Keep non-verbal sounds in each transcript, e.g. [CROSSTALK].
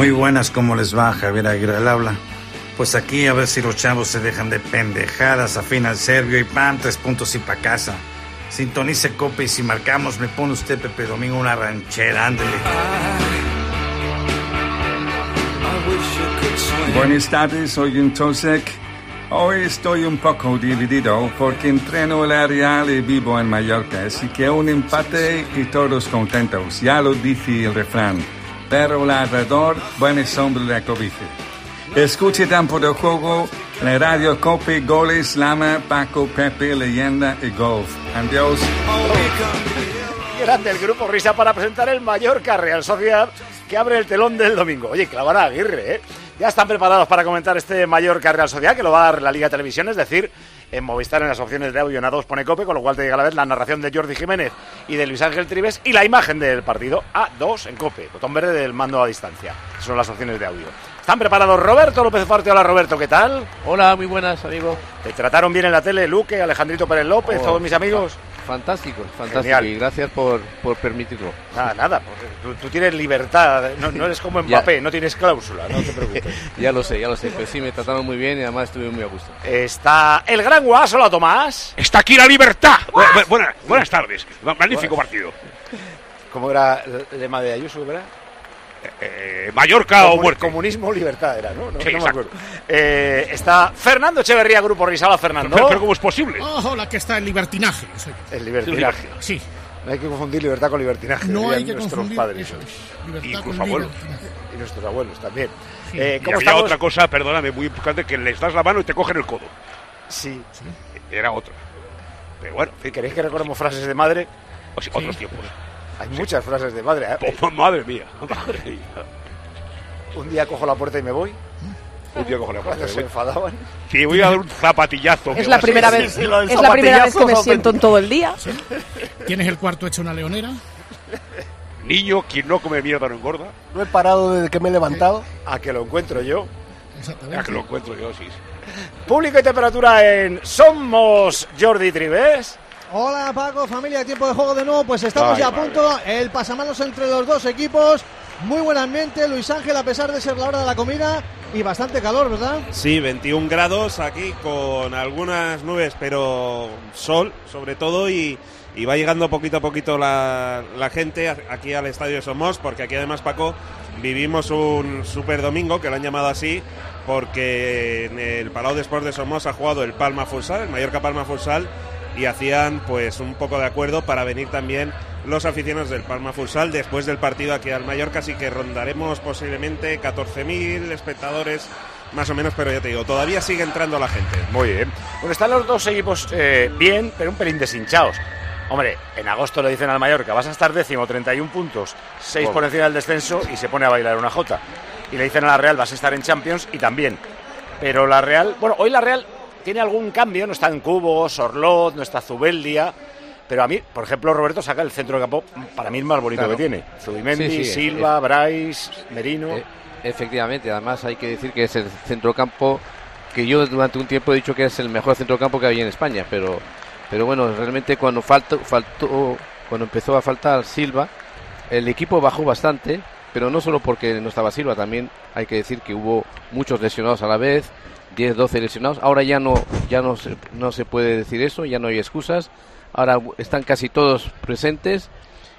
muy buenas, ¿cómo les va? Javier Aguirre al habla. Pues aquí a ver si los chavos se dejan de pendejadas, afina el serbio y pan, tres puntos y pa' casa. Sintonice cope y si marcamos me pone usted Pepe Domingo una ranchera, ándele. Buenas tardes, soy un Tosek. Hoy estoy un poco dividido porque entreno el Real y vivo en Mallorca, así que un empate y todos contentos. Ya lo dice el refrán. Pero el alrededor, buena sombra de cobija. Escuche tiempo de juego, la radio Cope, goles, Lama, Paco, Pepe, leyenda y golf. Adiós. Grande el grupo Risa para presentar el Mallorca Real Sociedad que abre el telón del domingo. Oye, clavará Aguirre, ¿eh? Ya están preparados para comentar este Mallorca Real Sociedad que lo va a dar la Liga Televisión, es decir, en Movistar en las opciones de audio en A2 pone cope, con lo cual te llega a la vez la narración de Jordi Jiménez y de Luis Ángel Tribes y la imagen del partido A2 en cope, botón verde del mando a distancia. Son las opciones de audio. ¿Están preparados Roberto López Fuerte? Hola Roberto, ¿qué tal? Hola, muy buenas, amigo. ¿Te trataron bien en la tele Luque, Alejandrito Pérez López, Oh, todos mis amigos? Fantástico, fantástico. Genial. Y gracias por, por permitirlo. Nada, nada, porque tú, tú tienes libertad, no, no eres como [LAUGHS] Ya. Mbappé, no tienes cláusula, no te preocupes. [LAUGHS] Ya lo sé, ya lo sé. Pero sí, me trataron muy bien y además estuve muy a gusto. Está el gran Guas, hola Tomás. Está aquí la libertad. Bu- bu- buena- buenas tardes. Ma- Magnífico partido. ¿Cómo era el lema de Ayuso? ¿verdad? Eh, Mallorca o muerte. Comunismo o libertad era, ¿no? No, Sí, no me acuerdo. Eh, está Fernando Echeverría, Grupo Risala, Fernando. Pero, pero ¿cómo es posible? Ojo, la que está en libertinaje. El libertinaje. Sí, No hay que confundir libertad con libertinaje. no hay que nuestros confundir padres eso es, libertad Incluso con abuelos. y nuestros abuelos también. Sí. Eh, Y ¿Cómo había estamos? otra cosa, perdóname, muy importante, que les das la mano y te cogen el codo. Sí. Era otra. Pero bueno, en fin, ¿Queréis que recordemos frases de madre? o sea, otros tiempos. Hay muchas frases de madre. ¿eh? Oh, madre mía, madre [LAUGHS] mía. Un día cojo la puerta y me voy. Un día cojo la Cuando puerta. se enfadaban. Sí, voy a dar un zapatillazo. Es la primera vez, [LAUGHS] sí, es la primera vez que me siento en todo el día. ¿Tienes el cuarto hecho una leonera? Niño, quien no come mierda no engorda. No he parado desde que me he levantado. A que lo encuentro yo. Exactamente. que lo encuentro yo, sí. Público y temperatura en Somos Jordi Tribes. Hola Paco, familia, tiempo de juego de nuevo, pues estamos Ay, ya a madre. punto, el pasamanos entre los dos equipos, muy buen ambiente, Luis Ángel a pesar de ser la hora de la comida y bastante calor, ¿verdad? Sí, 21 grados aquí con algunas nubes, pero sol sobre todo y, y va llegando poquito a poquito la, la gente aquí al Estadio de Somos, porque aquí además Paco vivimos un super domingo, que lo han llamado así, porque en el Palau de Sports de Somos ha jugado el Palma Futsal, el Mallorca Palma Futsal, y hacían pues un poco de acuerdo para venir también los aficionados del Palma Futsal después del partido aquí al Mallorca, así que rondaremos posiblemente 14.000 espectadores más o menos, pero ya te digo, todavía sigue entrando la gente. Muy bien. Bueno, están los dos equipos eh, bien, pero un pelín deshinchados. Hombre, en agosto le dicen al Mallorca, vas a estar décimo, 31 puntos, 6 por encima del descenso y se pone a bailar una jota. Y le dicen a la Real, vas a estar en Champions y también. Pero la Real, bueno, hoy la Real tiene algún cambio, no está en Cubo, Sorlot, no está Zubeldia. Pero a mí, por ejemplo, Roberto saca el centro de campo, para mí el más bonito Claro. que tiene. Zubimendi, Sí, sí, Silva, Bryce, Merino. Eh, efectivamente, además hay que decir que es el centrocampo que yo durante un tiempo he dicho que es el mejor centrocampo que había en España, pero pero bueno, realmente cuando faltó, faltó cuando empezó a faltar Silva, el equipo bajó bastante, pero no solo porque no estaba Silva, también hay que decir que hubo muchos lesionados a la vez, 10, 12 lesionados. Ahora ya no ya no se, no se puede decir eso, ya no hay excusas. Ahora están casi todos presentes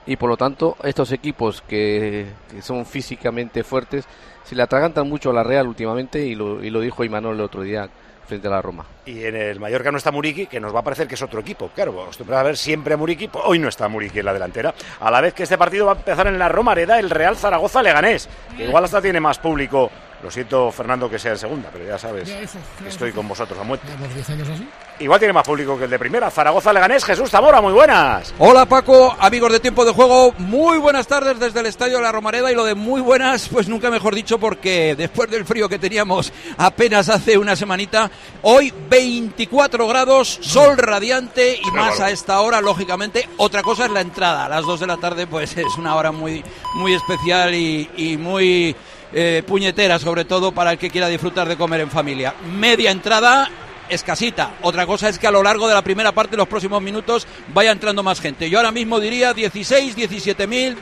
y por lo tanto estos equipos que, que son físicamente fuertes se le atragantan mucho a la Real últimamente y lo, y lo dijo Imanol el otro día frente a la Roma. Y en el Mallorca no está Muriqui, que nos va a parecer que es otro equipo. Claro, acostumbrado a ver siempre a Muriqui. pues Hoy no está Muriqui en la delantera. A la vez que este partido va a empezar en la Romareda, el Real Zaragoza Leganés. Que igual hasta tiene más público. Lo siento, Fernando, que sea en segunda, pero ya sabes Ya, eso, que claro, estoy con vosotros a muerte. Llevamos 10 años así. Igual tiene más público que el de primera. Zaragoza Leganés, Jesús Zamora, muy buenas. Hola Paco, amigos de Tiempo de Juego, muy buenas tardes desde el Estadio de la Romareda y lo de muy buenas, pues nunca mejor dicho porque después del frío que teníamos apenas hace una semanita, hoy 24 grados, sol radiante y más a esta hora, lógicamente, otra cosa es la entrada, a las 2 de la tarde pues es una hora muy, muy especial y, y muy eh, puñetera sobre todo para el que quiera disfrutar de comer en familia. Media entrada escasita. Otra cosa es que a lo largo de la primera parte, los próximos minutos, vaya entrando más gente. Yo ahora mismo diría 16, 17 mil.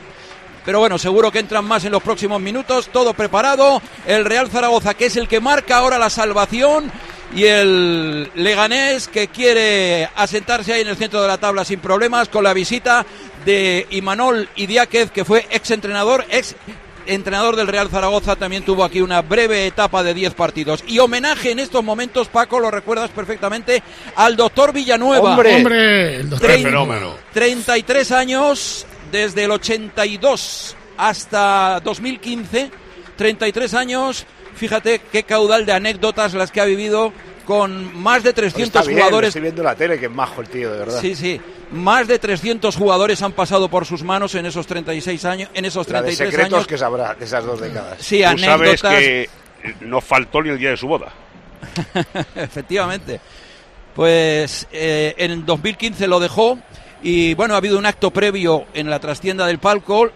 pero bueno, seguro que entran más en los próximos minutos. Todo preparado. El Real Zaragoza, que es el que marca ahora la salvación. Y el Leganés, que quiere asentarse ahí en el centro de la tabla sin problemas, con la visita de Imanol Idiáquez, que fue ex entrenador, ex entrenador del Real Zaragoza, también tuvo aquí una breve etapa de 10 partidos. Y homenaje en estos momentos, Paco, lo recuerdas perfectamente, al doctor Villanueva. Hombre. Hombre, el doctor. Trein- fenómeno. 33 años, desde el 82 hasta 2015. 33 años, fíjate qué caudal de anécdotas las que ha vivido con más de 300 Está bien, jugadores. Estoy viendo la tele, que es majo el tío, de verdad. Sí, sí. Más de 300 jugadores han pasado por sus manos en esos 36 años, en esos La de 33 secretos años. que sabrá de esas dos décadas. Sí, Tú sabes anécdotas. que no faltó ni el día de su boda. [LAUGHS] Efectivamente. Pues eh, en 2015 lo dejó y bueno, ha habido un acto previo en la trastienda del palco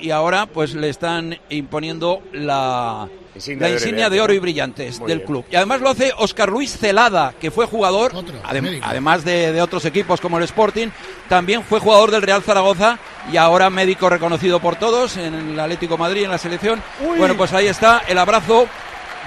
y ahora pues le están imponiendo la Insignia la de oro y insignia de oro y brillantes Muy del bien. club. Y además lo hace Oscar Luis Celada, que fue jugador, Otro, adem- médico. además de, de otros equipos como el Sporting, también fue jugador del Real Zaragoza y ahora médico reconocido por todos en el Atlético de Madrid, en la selección. Uy. Bueno, pues ahí está el abrazo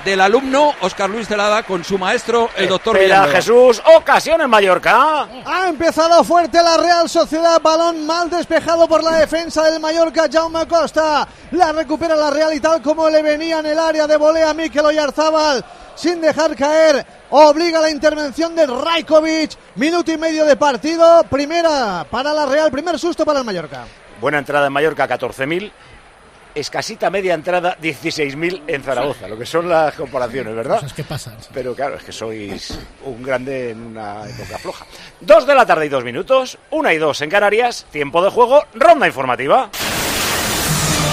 del alumno Oscar Luis Celada con su maestro, el doctor Espera, Villanueva. Jesús, ocasión en Mallorca. Ha empezado fuerte la Real Sociedad, balón mal despejado por la defensa del Mallorca, Jaume Costa. La recupera la Real y tal como le venía en el área de volea a Mikel Oyarzábal, sin dejar caer, obliga la intervención de Rajkovic. Minuto y medio de partido, primera para la Real, primer susto para el Mallorca. Buena entrada en Mallorca, 14.000. Escasita media entrada, 16.000 en Zaragoza. Lo que son las comparaciones, ¿verdad? Cosas que pasan. sí. Pero claro, es que sois un grande en una época floja. Dos de la tarde y dos minutos, una y dos en Canarias, tiempo de juego, ronda informativa.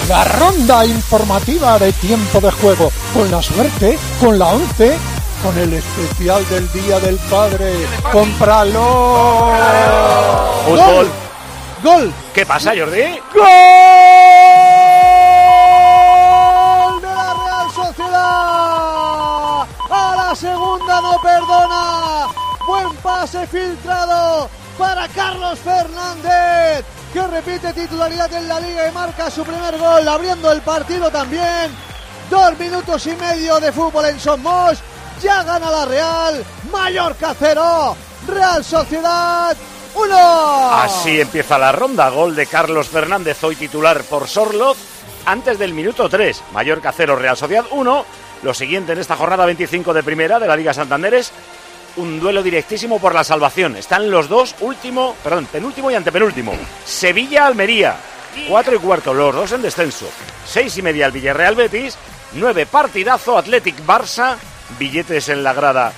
La ronda informativa de tiempo de juego. Con la suerte, con la once, con el especial del Día del Padre. ¡Cómpralo! Fútbol. Gol ¿Qué pasa, Jordi? ¡Gol perdona. Buen pase filtrado para Carlos Fernández, que repite titularidad en la liga y marca su primer gol, abriendo el partido también. Dos minutos y medio de fútbol en Somos. Ya gana la Real. Mallorca cero. Real Sociedad uno. Así empieza la ronda. Gol de Carlos Fernández, hoy titular por Sorloz. Antes del minuto 3, Mallorca 0, Real Sociedad 1. Lo siguiente en esta jornada 25 de primera de la Liga Santander es un duelo directísimo por la salvación. Están los dos, último, perdón, penúltimo y antepenúltimo. Sevilla-Almería, 4 y cuarto, los dos en descenso. 6 y media el Villarreal Betis, 9 partidazo Athletic Barça, billetes en la grada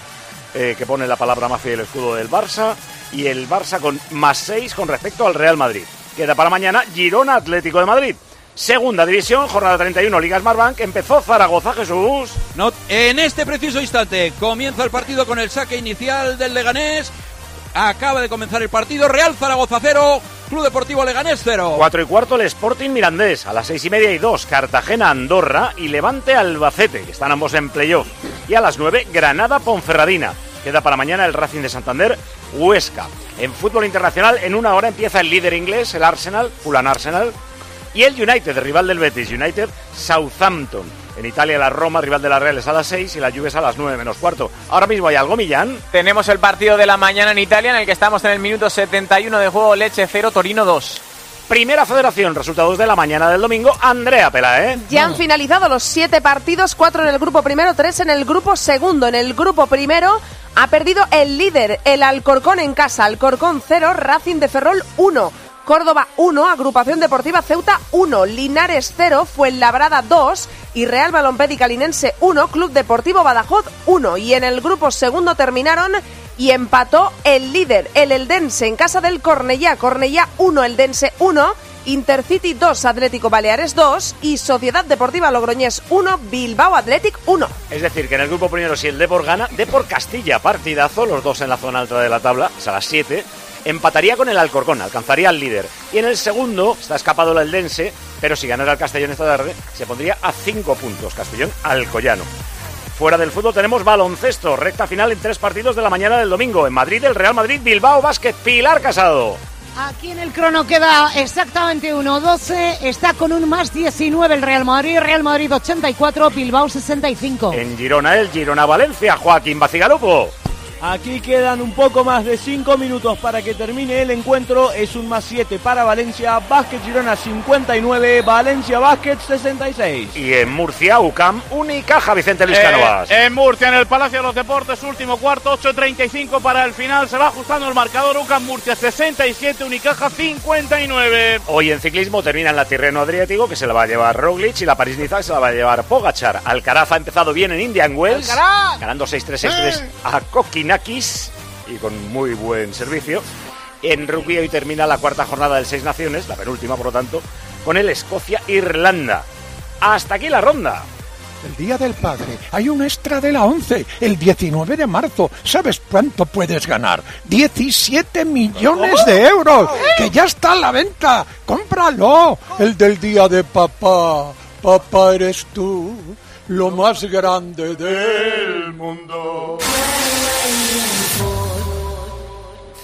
eh, que pone la palabra mafia y el escudo del Barça, y el Barça con más 6 con respecto al Real Madrid. Queda para mañana Girona Atlético de Madrid. Segunda división, jornada 31, Liga Smartbank. Empezó Zaragoza, Jesús. No, en este preciso instante comienza el partido con el saque inicial del Leganés. Acaba de comenzar el partido. Real Zaragoza 0, Club Deportivo Leganés 0. 4 y cuarto el Sporting Mirandés. A las 6 y media y 2, Cartagena Andorra y Levante Albacete, que están ambos en playoff. Y a las 9, Granada Ponferradina. Queda para mañana el Racing de Santander Huesca. En fútbol internacional, en una hora empieza el líder inglés, el Arsenal, Fulham Arsenal. Y el United, rival del Betis, United Southampton. En Italia la Roma, rival de la Real, es a las 6 y la Juve es a las 9 menos cuarto. Ahora mismo hay algo, Millán. Tenemos el partido de la mañana en Italia en el que estamos en el minuto 71 de juego Leche 0, Torino 2. Primera Federación, resultados de la mañana del domingo. Andrea Pela, ¿eh? Ya han finalizado los siete partidos, cuatro en el grupo primero, tres en el grupo segundo. En el grupo primero ha perdido el líder, el Alcorcón en casa. Alcorcón 0, Racing de Ferrol 1. Córdoba 1, Agrupación Deportiva Ceuta 1, Linares 0, Fuenlabrada 2 y Real Balompédica Linense 1, Club Deportivo Badajoz 1. Y en el grupo segundo terminaron y empató el líder, el Eldense, en casa del Cornellá. Cornellá 1, Eldense 1, Intercity 2, Atlético Baleares 2 y Sociedad Deportiva Logroñés 1, Bilbao Athletic 1. Es decir, que en el grupo primero, si el Depor gana, Depor Castilla, partidazo, los dos en la zona alta de la tabla, es a las 7, empataría con el Alcorcón, alcanzaría al líder. Y en el segundo, está escapado el Eldense, pero si ganara el Castellón esta tarde, se pondría a 5 puntos, Castellón Alcoyano. Fuera del fútbol tenemos baloncesto, recta final en tres partidos de la mañana del domingo. En Madrid, el Real Madrid, Bilbao, Básquet, Pilar Casado. Aquí en el crono queda exactamente 1-12. Está con un más 19 el Real Madrid. Real Madrid 84, Bilbao 65. En Girona, el Girona-Valencia, Joaquín Bacigalupo. Aquí quedan un poco más de 5 minutos para que termine el encuentro. Es un más 7 para Valencia. Básquet Girona 59, Valencia Básquet 66. Y en Murcia, UCAM, Unicaja, Vicente Luis Cánovas. Eh, en Murcia, en el Palacio de los Deportes, último cuarto, 8.35 para el final. Se va ajustando el marcador. UCAM Murcia 67, Unicaja 59. Hoy en ciclismo termina en la Tirreno Adriático, que se la va a llevar Roglic, y la París-Niza se la va a llevar Pogachar. Alcaraz ha empezado bien en Indian Wells, Alcaraz. ganando 6-3, 6-3 a Y con muy buen servicio. En rugby hoy termina la cuarta jornada del Seis Naciones, la penúltima por lo tanto, con el Escocia-Irlanda. Hasta aquí la ronda. El Día del Padre. Hay un extra de la 11, el 19 de marzo. ¿Sabes cuánto puedes ganar? 17 millones de euros. Que ya está a la venta. ¡Cómpralo! El del Día de Papá. Papá eres tú, lo más grande del mundo.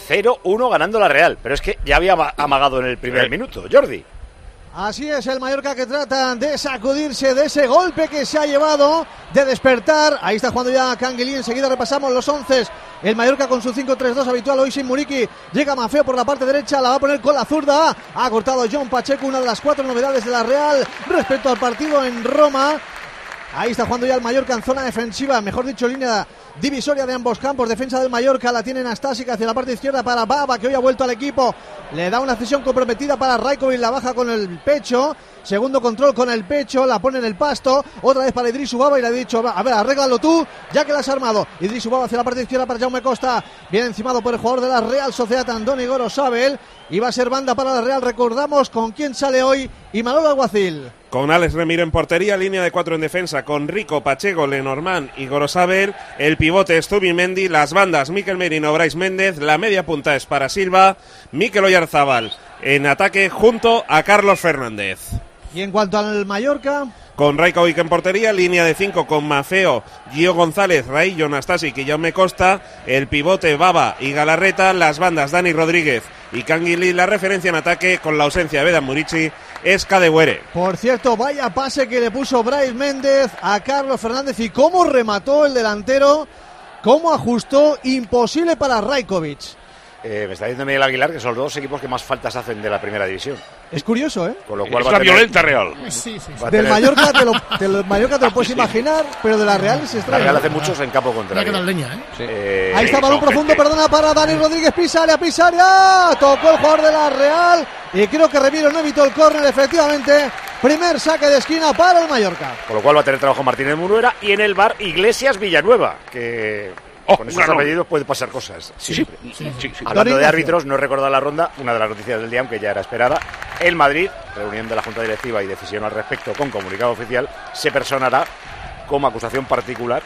0-1 ganando la Real, pero es que ya había ama- amagado en el primer minuto. Jordi. Así es el Mallorca que trata de sacudirse de ese golpe que se ha llevado, de despertar. Ahí está jugando ya Canguilí. Enseguida repasamos los once. El Mallorca con su 5-3-2 habitual hoy sin Muriqui. Llega Mafeo por la parte derecha, la va a poner con la zurda. Ha cortado John Pacheco, una de las cuatro novedades de la Real respecto al partido en Roma. Ahí está jugando ya el Mallorca en zona defensiva, mejor dicho, línea divisoria de ambos campos. Defensa del Mallorca la tiene Nastásica hacia la parte izquierda para Baba, que hoy ha vuelto al equipo. Le da una cesión comprometida para Raikovic, la baja con el pecho. Segundo control con el pecho, la pone en el pasto. Otra vez para Idris Ubaba y le ha dicho, a ver, arréglalo tú, ya que la has armado. Idris Ubaba hacia la parte izquierda para Jaume Costa. Bien encimado por el jugador de la Real Sociedad, Andoni Gorosabel. Y va a ser banda para la Real. Recordamos con quién sale hoy y Manolo Alguacil. Con Alex Remiro en portería, línea de cuatro en defensa, con Rico, Pacheco, Lenormand y Gorosabel, el pivote Stubi Mendy, las bandas Miquel Merino, Brais Méndez, la media punta es para Silva, Miquel Oyarzábal en ataque junto a Carlos Fernández. Y en cuanto al Mallorca, Con Raikovic en portería, línea de 5 con Mafeo, Gio González, Raillo, Nastasic y Jaume Costa, el pivote Baba y Galarreta, las bandas Dani Rodríguez y Canguilí, la referencia en ataque con la ausencia de Beda Murici, es Cadewere. Por cierto, vaya pase que le puso Bryce Méndez a Carlos Fernández y cómo remató el delantero, cómo ajustó, imposible para Raikovic. Eh, me está diciendo Miguel Aguilar que son los dos equipos que más faltas hacen de la primera división. Es curioso, ¿eh? Con lo cual Es va la tener- violenta Real. Sí, sí, Del tener- Mallorca [LAUGHS] te lo, del Mallorca te lo puedes imaginar, pero de la Real es La extraño. Real hace muchos en campo contrario. leña, ¿eh? Eh, Ahí está balón profundo, gente. perdona para Dani Rodríguez, pisa área, pisa área. Tocó el jugador de la Real y creo que Remiro no evitó el córner, efectivamente. Primer saque de esquina para el Mallorca. Con lo cual va a tener trabajo Martínez Munuera y en el bar Iglesias Villanueva, que Oh, con esos apellidos puede pasar cosas. Sí, sí, siempre. sí, sí, sí. Hablando de árbitros, no he recordado la ronda, una de las noticias del día, aunque ya era esperada. El Madrid, reunión de la Junta Directiva y decisión al respecto con comunicado oficial, se personará como acusación particular,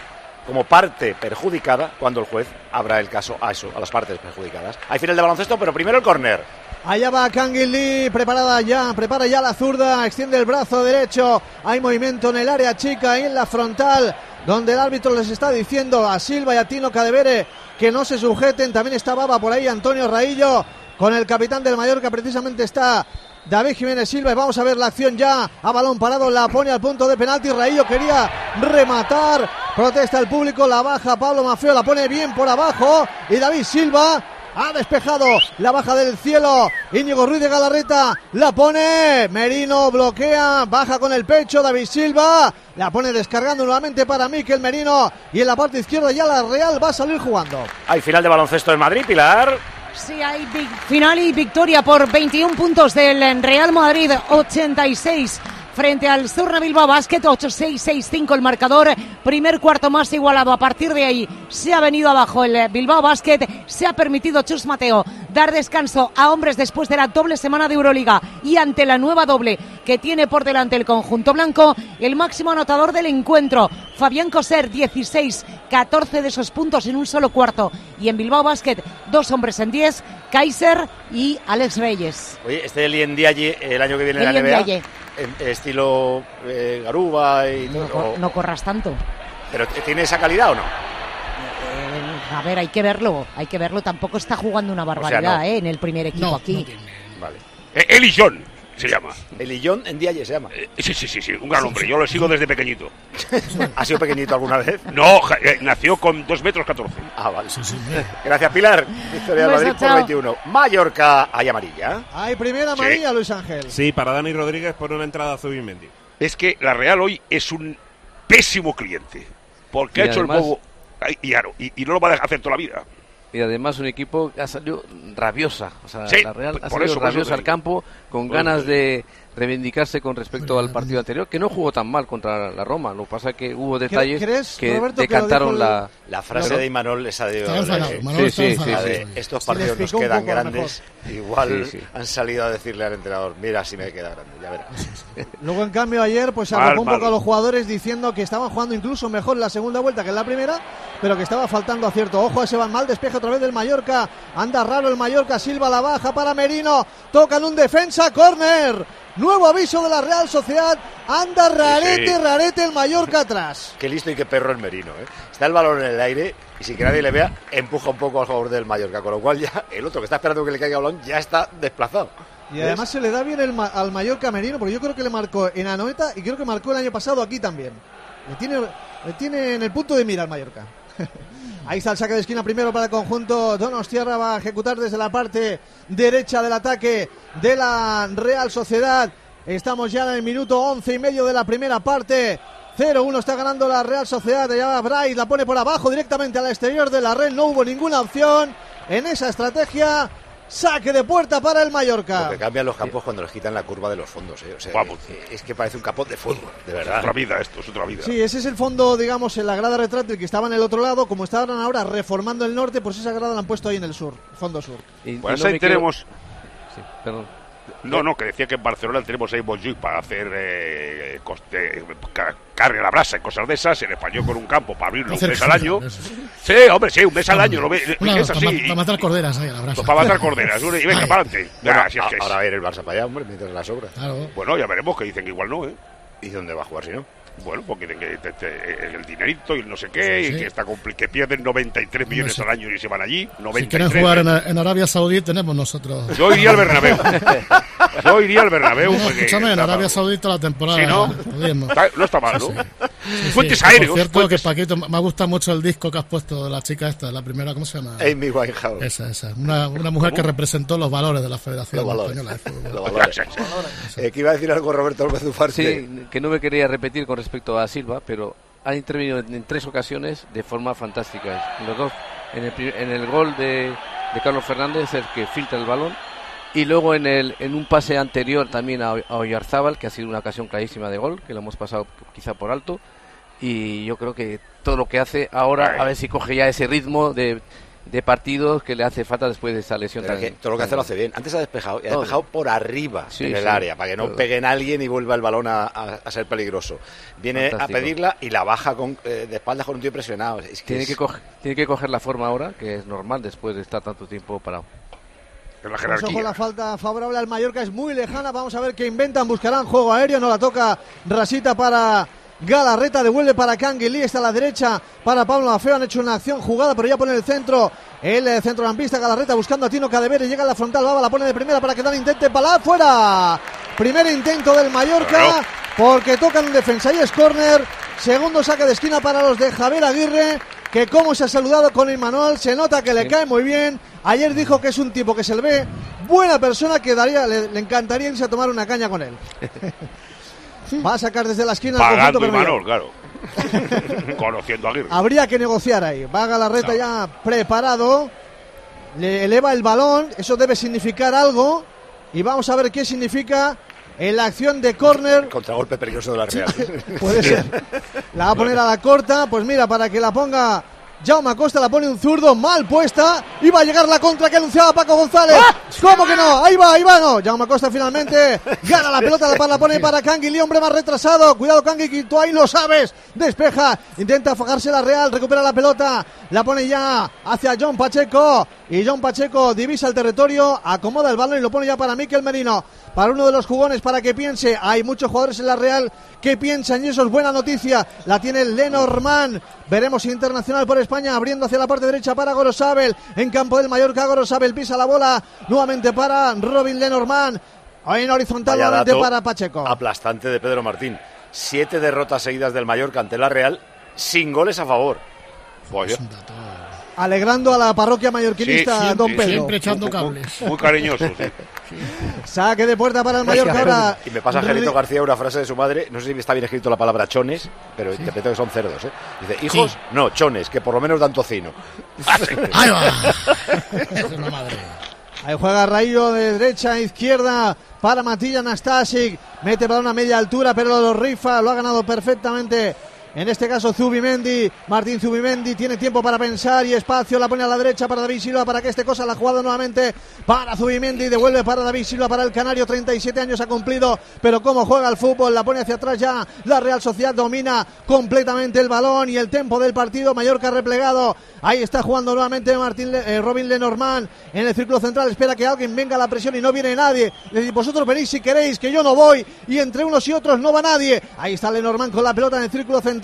como parte perjudicada, cuando el juez abra el caso a eso, a las partes perjudicadas. Hay final de baloncesto, pero primero el córner. Allá va Canguilí, preparada ya, prepara ya la zurda, extiende el brazo derecho. Hay movimiento en el área chica y en la frontal, donde el árbitro les está diciendo a Silva y a Tino Cadevere que no se sujeten. También está Baba por ahí, Antonio Raillo, con el capitán del Mallorca, precisamente está David Jiménez Silva. Y vamos a ver la acción ya, a balón parado, la pone al punto de penalti. Raillo quería rematar, protesta el público, la baja Pablo Mafeo, la pone bien por abajo. Y David Silva ha despejado la baja del cielo. Íñigo Ruiz de Galarreta la pone. Merino bloquea, baja con el pecho. David Silva la pone descargando nuevamente para Miquel Merino. Y en la parte izquierda ya la Real va a salir jugando. Hay final de baloncesto en Madrid, Pilar. Sí, hay final y victoria por 21 puntos del Real Madrid, 86 frente al Surna Bilbao Basket, 8-6-6-5 el marcador. Primer cuarto más igualado. A partir de ahí se ha venido abajo el Bilbao Basket. Se ha permitido Chus Mateo dar descanso a hombres después de la doble semana de Euroliga y ante la nueva doble que tiene por delante el conjunto blanco. El máximo anotador del encuentro, Fabián Coser, 16, 14 de esos puntos en un solo cuarto. Y en Bilbao Basket, dos hombres en 10, Kaiser y Alex Reyes. Oye, este Elien Diaye el año que viene en la NBA, en estilo eh, Garuba y No, todo, cor- no corras tanto. pero ¿tiene esa calidad o no? Eh, A ver, hay que verlo, hay que verlo. Tampoco está jugando una barbaridad no. ¿eh? en el primer equipo aquí. Vale. Eh, Eli John se llama. Elillón en Dialle se llama. Eh, sí, sí, sí, sí, un gran hombre. Yo lo sigo desde pequeñito. [LAUGHS] ¿Ha sido pequeñito alguna vez? No, eh, nació con 2 metros 14. Ah, vale. [LAUGHS] Gracias, Pilar. Victoria del Beso, Madrid por chao. 21. Mallorca, hay amarilla. Hay primera amarilla, Luis Ángel. Sí, para Dani Rodríguez por una entrada a Zubimendi. Es que la Real hoy es un pésimo cliente. Porque Y ha hecho además- el bobo. Y, claro, y, y no lo va a dejar hacer toda la vida. Y además un equipo que ha salido rabiosa. O sea, Sí, la Real ha salido eso, rabiosa al campo, con ganas de reivindicarse con respecto al partido anterior, que no jugó tan mal contra la Roma. Lo que pasa es que hubo detalles crees, que Roberto, que decantaron el- la... La frase de Imanol esa de... Sí, sí, la de, estos partidos nos quedan grandes. Igual Sí, sí. han salido a decirle al entrenador, mira si me queda grande, ya verás. [LAUGHS] Luego, en cambio, ayer pues Mal, arropó un mal. poco a los jugadores diciendo que estaban jugando incluso mejor en la segunda vuelta que en la primera, pero que estaba faltando acierto. Ojo a ese van mal, despeja otra vez del Mallorca. Anda raro el Mallorca, Silva la baja para Merino. Tocan un defensa, córner. Nuevo aviso de la Real Sociedad. Anda rarete, sí. rarete el Mallorca atrás. [LAUGHS] Qué listo y qué perro el Merino, ¿eh? Está el balón en el aire y sin que nadie le vea, empuja un poco al jugador del Mallorca, con lo cual ya el otro que está esperando que le caiga el balón ya está desplazado. Y además se le da bien el ma- al Mallorca Merino, porque yo creo que le marcó en Anoeta y creo que marcó el año pasado aquí también. Le tiene, le tiene en el punto de mira al Mallorca. [LAUGHS] Ahí está el saque de esquina primero para el conjunto. Donostierra va a ejecutar desde la parte derecha del ataque de la Real Sociedad. Estamos ya en el minuto once y medio de la primera parte. 0-1 está ganando la Real Sociedad. Va Bryce, la pone por abajo directamente al exterior de la red. No hubo ninguna opción en esa estrategia. Saque de puerta para el Mallorca. Lo que cambian los campos cuando les quitan la curva de los fondos, ¿eh? O sea, Vamos. eh, es que parece un capot de fútbol, de Es verdad. otra vida esto, es otra vida. Sí, ese es el fondo, digamos, en la grada retráctil que estaba en el otro lado. Como estaban ahora reformando el norte, pues esa grada la han puesto ahí en el sur, fondo sur. y- Pues y no ahí quiero- tenemos. Sí, perdón. No, no, que decía que en Barcelona tenemos ahí Montjuic para hacer eh, coste- ca- carne a la brasa y cosas de esas. En español con un campo para abrirlo un mes al año. Sí, hombre, sí, un mes al año. Lo ve, Una, es para, así. ma- para matar corderas ahí a la brasa. Pues para matar corderas. Y venga, Ay. para adelante. Bueno, Ya, si es que es. ahora va a ir el Barça para allá, hombre, mientras las obras. Claro. Bueno, ya veremos que dicen que igual no, ¿eh? ¿Y dónde va a jugar si no? Bueno, porque te- te- el dinerito y el no sé qué, Sí. y que, está que pierden 93 millones sí. al año y se van allí. Si 93. quieren jugar en, en Arabia Saudí, tenemos nosotros. Yo iría al Bernabéu. [LAUGHS] Yo iría al Bernabéu. No, escúchame, en está Arabia toda la temporada. Sí, ¿no? Está- no está mal, ¿no? Sí, sí. Fuentes aéreos. Por cierto, fuentes- que Paquito, me gusta mucho el disco que has puesto de la chica esta, la primera, ¿cómo se llama? Amy Winehouse. Esa, esa. Una, una mujer que representó los valores de la Federación Los valores. Española de Fútbol. Los valores. Eh, que iba a decir algo Roberto López Ufarte. Sí, que no me quería repetir con respecto a Silva, pero ha intervenido en, en tres ocasiones de forma fantástica. En los dos, en el, en el gol de, de Carlos Fernández, el que filtra el balón, y luego en, el, en un pase anterior también a, a Oyarzábal, que ha sido una ocasión clarísima de gol, que lo hemos pasado quizá por alto. Y yo creo que todo lo que hace ahora, a ver si coge ya ese ritmo de, de partidos que le hace falta después de esa lesión tan- que todo lo que hace lo hace bien. Antes ha despejado y ha Todo. despejado por arriba Sí, en el sí. área para que no Todo. peguen a alguien y vuelva el balón a, a- a ser peligroso. Viene Fantástico. a pedirla y la baja con, eh, de espaldas con un tío presionado. Es que Tiene es- que, coger, tiene que coger la forma ahora, que es normal después de estar tanto tiempo parado. En la Pues ojo, la falta favorable al Mallorca es muy lejana. Vamos a ver qué inventan. Buscarán juego aéreo. No la toca Rasita para Galarreta. Devuelve para Canguilí. Está a la derecha para Pablo Afeo. Han hecho una acción jugada, pero ya pone el centro. El eh, centrocampista Galarreta buscando a Tino Cadevere. Llega a la frontal. Baba la pone de primera para que Dan intente palar. ¡Fuera! Primer intento del Mallorca. Porque tocan un defensa y es córner. Segundo saque de esquina para los de Javier Aguirre. Que como se ha saludado con Imanol, se nota que le cae muy bien. Ayer dijo que es un tipo que se le ve buena persona que daría, le, le encantaría irse a tomar una caña con él. [LAUGHS] Va a sacar desde la esquina el Pagando conjunto y bermellón. Manol, claro. [LAUGHS] Conociendo a Aguirre. Habría que negociar ahí. Va Galarreta ya preparado. Le eleva el balón. Eso debe significar algo. Y vamos a ver qué significa en la acción de córner. Contragolpe peligroso de la Real. Puede ser. [LAUGHS] La va a poner a la corta. Pues mira, para que la ponga Jaume Acosta, la pone un zurdo mal puesta. Y va a llegar la contra que anunciaba Paco González. ¿Cómo que no? Ahí va, ahí va, no. Jaume Acosta finalmente [LAUGHS] gana la pelota, la, la pone para Canguilí, hombre más retrasado. Cuidado, Cangui, que tú ahí lo sabes. Despeja, intenta afagarse la Real, recupera la pelota. La pone ya hacia John Pacheco. Y John Pacheco divisa el territorio, acomoda el balón y lo pone ya para Miquel Merino, para uno de los jugones para que piense. Hay muchos jugadores en la Real que piensan y eso es buena noticia. La tiene Lenormand. Veremos internacional por España abriendo hacia la parte derecha para Gorosabel en campo del Mallorca. Gorosabel pisa la bola nuevamente para Robin Lenormand. Ahí en horizontal nuevamente para Pacheco. Aplastante de Pedro Martín. Siete derrotas seguidas del Mallorca ante la Real, sin goles a favor. Vaya. Alegrando a la parroquia mallorquinista, Sí, sí, Don Pedro. siempre echando cables. Muy cariñoso, sí. [LAUGHS] Saque de puerta para el Mallorca ahora. Y me pasa Gerito Ri- García una frase de su madre, no sé si está bien escrito la palabra chones, pero interpreto que son cerdos, ¿eh? Dice, hijos, no, chones, que por lo menos dan tocino. [LAUGHS] Ahí va. Es una madre. Ahí juega Rayo de derecha a izquierda para Matilla Nastasic. Mete para una media altura, pero lo rifa, lo ha ganado perfectamente. En este caso Zubimendi, Martín Zubimendi tiene tiempo para pensar y espacio, la pone a la derecha para David Silva para que este cosa la jugada nuevamente para Zubimendi, devuelve para David Silva para el Canario, 37 años ha cumplido, pero cómo juega el fútbol, la pone hacia atrás ya, la Real Sociedad domina completamente el balón y el tempo del partido, Mallorca replegado, ahí está jugando nuevamente Martín Le- eh, Robin Lenormand en el círculo central, espera que alguien venga a la presión y no viene nadie, le dice vosotros venís si queréis, que yo no voy, y entre unos y otros no va nadie, ahí está Lenormand con la pelota en el círculo central,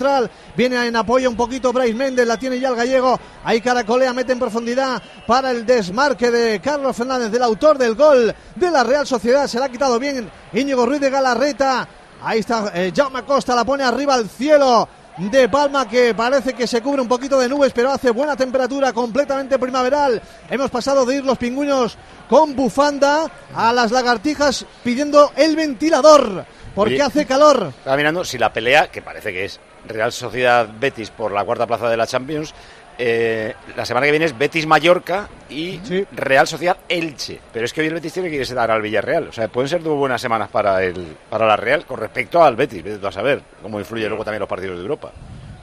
viene en apoyo un poquito Bryce Méndez, la tiene ya el gallego, ahí caracolea, mete en profundidad para el desmarque de Carlos Fernández, del autor del gol de la Real Sociedad, se la ha quitado bien Íñigo Ruiz de Galarreta, ahí está eh, Jaume Costa, la pone arriba al cielo, de Palma que parece que se cubre un poquito de nubes, pero hace buena temperatura, completamente primaveral. Hemos pasado de ir los pingüinos con bufanda a las lagartijas pidiendo el ventilador, porque Oye. hace calor. Estaba mirando si la pelea, que parece que es Real Sociedad Betis por la cuarta plaza de la Champions, eh, la semana que viene es Betis Mallorca y Real Sociedad Elche. Pero es que hoy el Betis tiene que irse a dar al Villarreal. O sea, pueden ser dos buenas semanas para el para la Real con respecto al Betis. Vete tú a saber cómo influye luego también los partidos de Europa.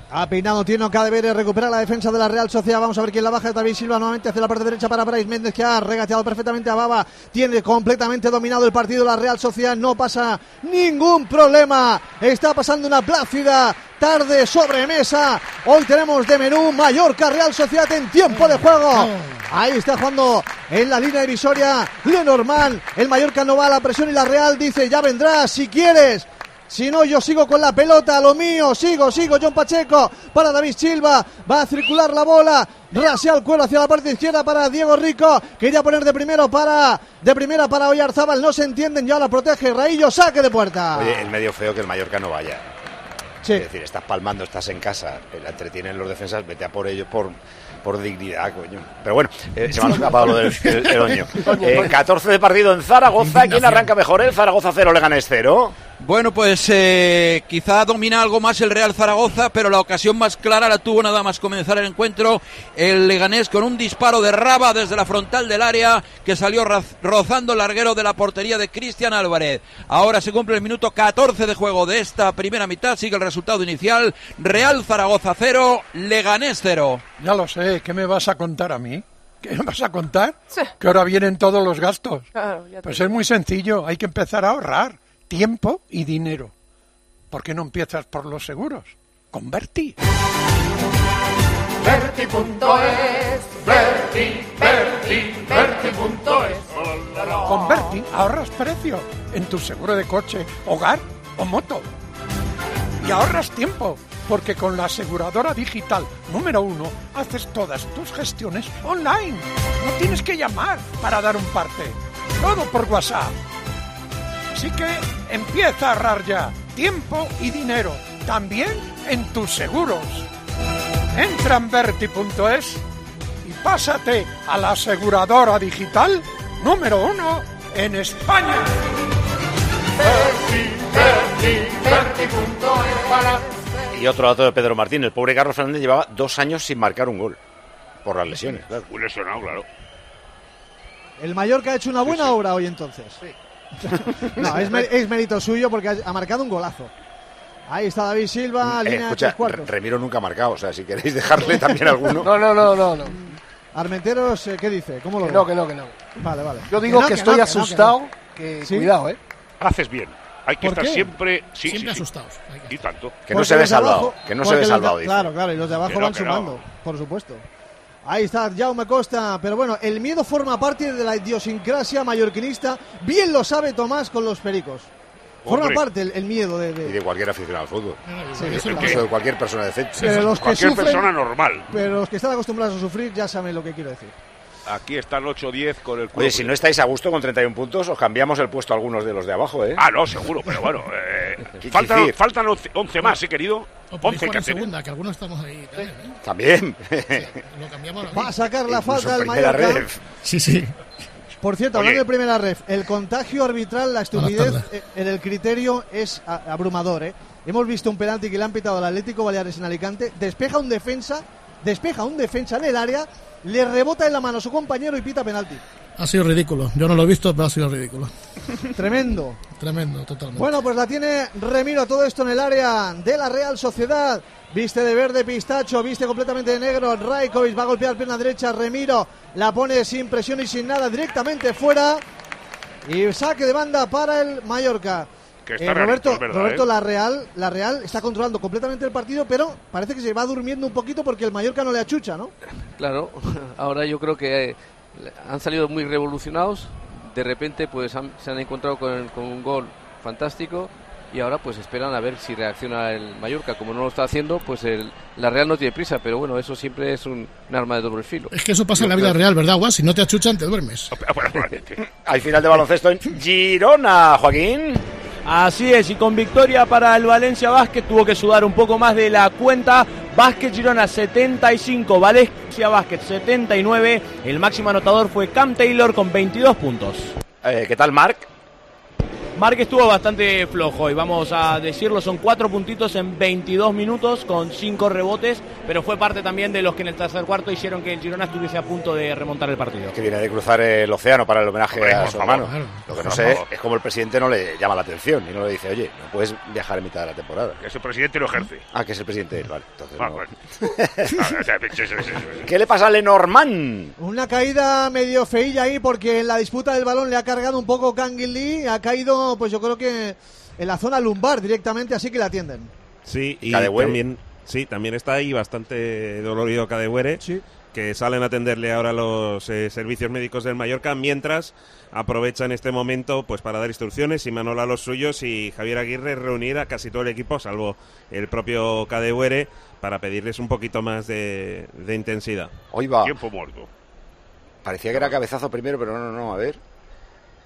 Ha peinado Tino Cadevere, recupera la defensa de la Real Sociedad. Vamos a ver quién la baja. David Silva nuevamente hacia la parte derecha para Bryce Méndez, que ha regateado perfectamente a Baba. Tiene completamente dominado el partido la Real Sociedad. No pasa ningún problema. Está pasando una plácida tarde sobremesa. Hoy tenemos de menú Mallorca Real Sociedad en tiempo de juego. Ahí está jugando en la línea divisoria Lenormand. El Mallorca no va a la presión y la Real dice: Ya vendrás si quieres. Si no, yo sigo con la pelota, lo mío, sigo, sigo, John Pacheco para David Silva, va a circular la bola, rasea el cuero hacia la parte izquierda para Diego Rico, quería poner de primero para, de primera para Oyarzábal, no se entienden, ya la protege Raillo, saque de puerta. Oye, el medio feo que el Mallorca no vaya. Sí. Es decir, estás palmando, estás en casa, eh, la entretienen los defensas, vete a por ellos por, por dignidad, coño. Pero bueno, eh, se me ha escapado lo del el, el oño. [LAUGHS] Eh, 14 de partido en Zaragoza, ¿quién arranca mejor? El Zaragoza 0, Leganés 0. Bueno, pues eh, quizá domina algo más el Real Zaragoza, pero la ocasión más clara la tuvo nada más comenzar el encuentro el Leganés con un disparo de Raba desde la frontal del área que salió rozando el larguero de la portería de Cristian Álvarez. Ahora se cumple el minuto 14 de juego de esta primera mitad, sigue el resultado inicial, Real Zaragoza 0, Leganés 0. Ya lo sé, ¿qué me vas a contar a mí? ¿Qué me vas a contar? Que ahora vienen todos los gastos. Claro, ya te Pues es muy sencillo, hay que empezar a ahorrar tiempo y dinero. ¿Por qué no empiezas por los seguros? Converti. Verti.es, Verti, Verti, Verti.es. Converti, ahorras precio en tu seguro de coche, hogar o moto. Y ahorras tiempo, porque con la aseguradora digital número uno haces todas tus gestiones online. No tienes que llamar para dar un parte. Todo por WhatsApp. Así que empieza a ahorrar ya tiempo y dinero, también en tus seguros. Entra en Verti.es y pásate a la aseguradora digital número uno en España. Y otro dato de Pedro Martín, el pobre Carlos Fernández llevaba dos años sin marcar un gol. Por las lesiones, claro. Muy lesionado, claro. El Mallorca ha hecho una buena obra hoy entonces. [LAUGHS] no, es, mer- es mérito suyo porque ha, ha marcado un golazo. Ahí está David Silva, Eh, línea escucha. Remiro nunca ha marcado, o sea, si queréis dejarle también alguno. [LAUGHS] No, no, no, no, no. Armenteros, eh, ¿qué dice? ¿Cómo lo Que ve? no, que no, que no. Vale, vale. Yo digo no, que, estoy no, asustado, no. que, ¿Sí? cuidado, ¿eh? Haces bien. Hay que ¿Por estar qué? siempre, sí, Siempre sí, sí. asustados. Y tanto. Que no se ve salvado, abajo- que no se ve salvado, dice. Claro, claro, y los de abajo van sumando, por supuesto. Ahí está Jaume Costa, pero bueno, el miedo forma parte de la idiosincrasia mallorquinista, bien lo sabe Tomás con los pericos. Forma Hombre. parte el, el miedo de, de- Y de cualquier aficionado al fútbol. Sí, eso verdad. de cualquier persona decente. Pero los que cualquier sufren- persona normal. Pero los que están acostumbrados a sufrir ya saben lo que quiero decir. Aquí están 8-10 con el culo. Oye, si no estáis a gusto con 31 puntos, os cambiamos el puesto a algunos de los de abajo, ¿eh? Ah, no, seguro, pero bueno. [LAUGHS] eh, ¿Qué faltan, decir? faltan 11, 11 más, ¿sí, querido? O podéis 11 jugar que en tenemos. segunda, que algunos estamos ahí también. ¿eh? También. Lo cambiamos. Va a sacar la falta del primera Mallorca. ref. Sí, sí. Por cierto, Oye. hablando de primera ref, el contagio arbitral, la estupidez eh, en el criterio es abrumador. ¿eh? Hemos visto un penalti que le han pitado al Atlético Baleares en Alicante, despeja un defensa, despeja un defensa en el área, le rebota en la mano a su compañero y pita penalti. Ha sido ridículo. Yo no lo he visto, pero ha sido ridículo. Tremendo. Tremendo, totalmente. Bueno, pues la tiene Remiro todo esto en el área de la Real Sociedad. Viste de verde pistacho, viste completamente de negro. Raikovic va a golpear pierna derecha. Remiro la pone sin presión y sin nada directamente fuera. Y saque de banda para el Mallorca. Que está Eh, Roberto, es verdad, Roberto ¿eh? la Real, la Real está controlando completamente el partido, pero parece que se va durmiendo un poquito porque el Mallorca no le achucha, ¿no? Claro, [LAUGHS] ahora yo creo que eh, han salido muy revolucionados. De repente, pues han- se han encontrado con, con un gol fantástico y ahora pues esperan a ver si reacciona el Mallorca. Como no lo está haciendo, pues el, la Real no tiene prisa, pero bueno, eso siempre es un, un arma de doble filo. Es que eso pasa en la vida real, ¿verdad, Guas? Si no te achuchan, te duermes. [LAUGHS] Hay final de baloncesto en Girona, Joaquín. Así es, y con victoria para el Valencia Basket tuvo que sudar un poco más de la cuenta. Basket Girona 75, Valencia Basket 79. El máximo anotador fue Cam Taylor con 22 puntos. Eh, ¿Qué tal, Marc? Mark estuvo bastante flojo y vamos a decirlo, son cuatro puntitos en 22 minutos con cinco rebotes, pero fue parte también de los que en el tercer cuarto hicieron que el Girona estuviese a punto de remontar el partido. Que viene de cruzar el océano para el homenaje Hombre, a su hermano. Lo que no sé favor. es como el presidente no le llama la atención y no le dice, oye, no puedes viajar en mitad de la temporada. Que ese presidente lo ejerce. Ah, que es el presidente, vale. Entonces Ah, no. bueno. [LAUGHS] Ah. ¿Qué le pasa a Lenormand? Una caída medio feilla ahí porque en la disputa del balón le ha cargado un poco Kangin Lee, ha caído pues yo creo que en la zona lumbar directamente, así que la atienden. Sí, y Cadewere. también, sí, también está ahí bastante dolorido Cadewere, que salen a atenderle ahora los eh, servicios médicos del Mallorca, mientras aprovechan este momento pues para dar instrucciones y Manola a los suyos y Javier Aguirre reunir a casi todo el equipo, salvo el propio Cadewere, para pedirles un poquito más de, de intensidad. Hoy va. Tiempo muerto. Parecía que era cabezazo primero, pero no, no, no, a ver.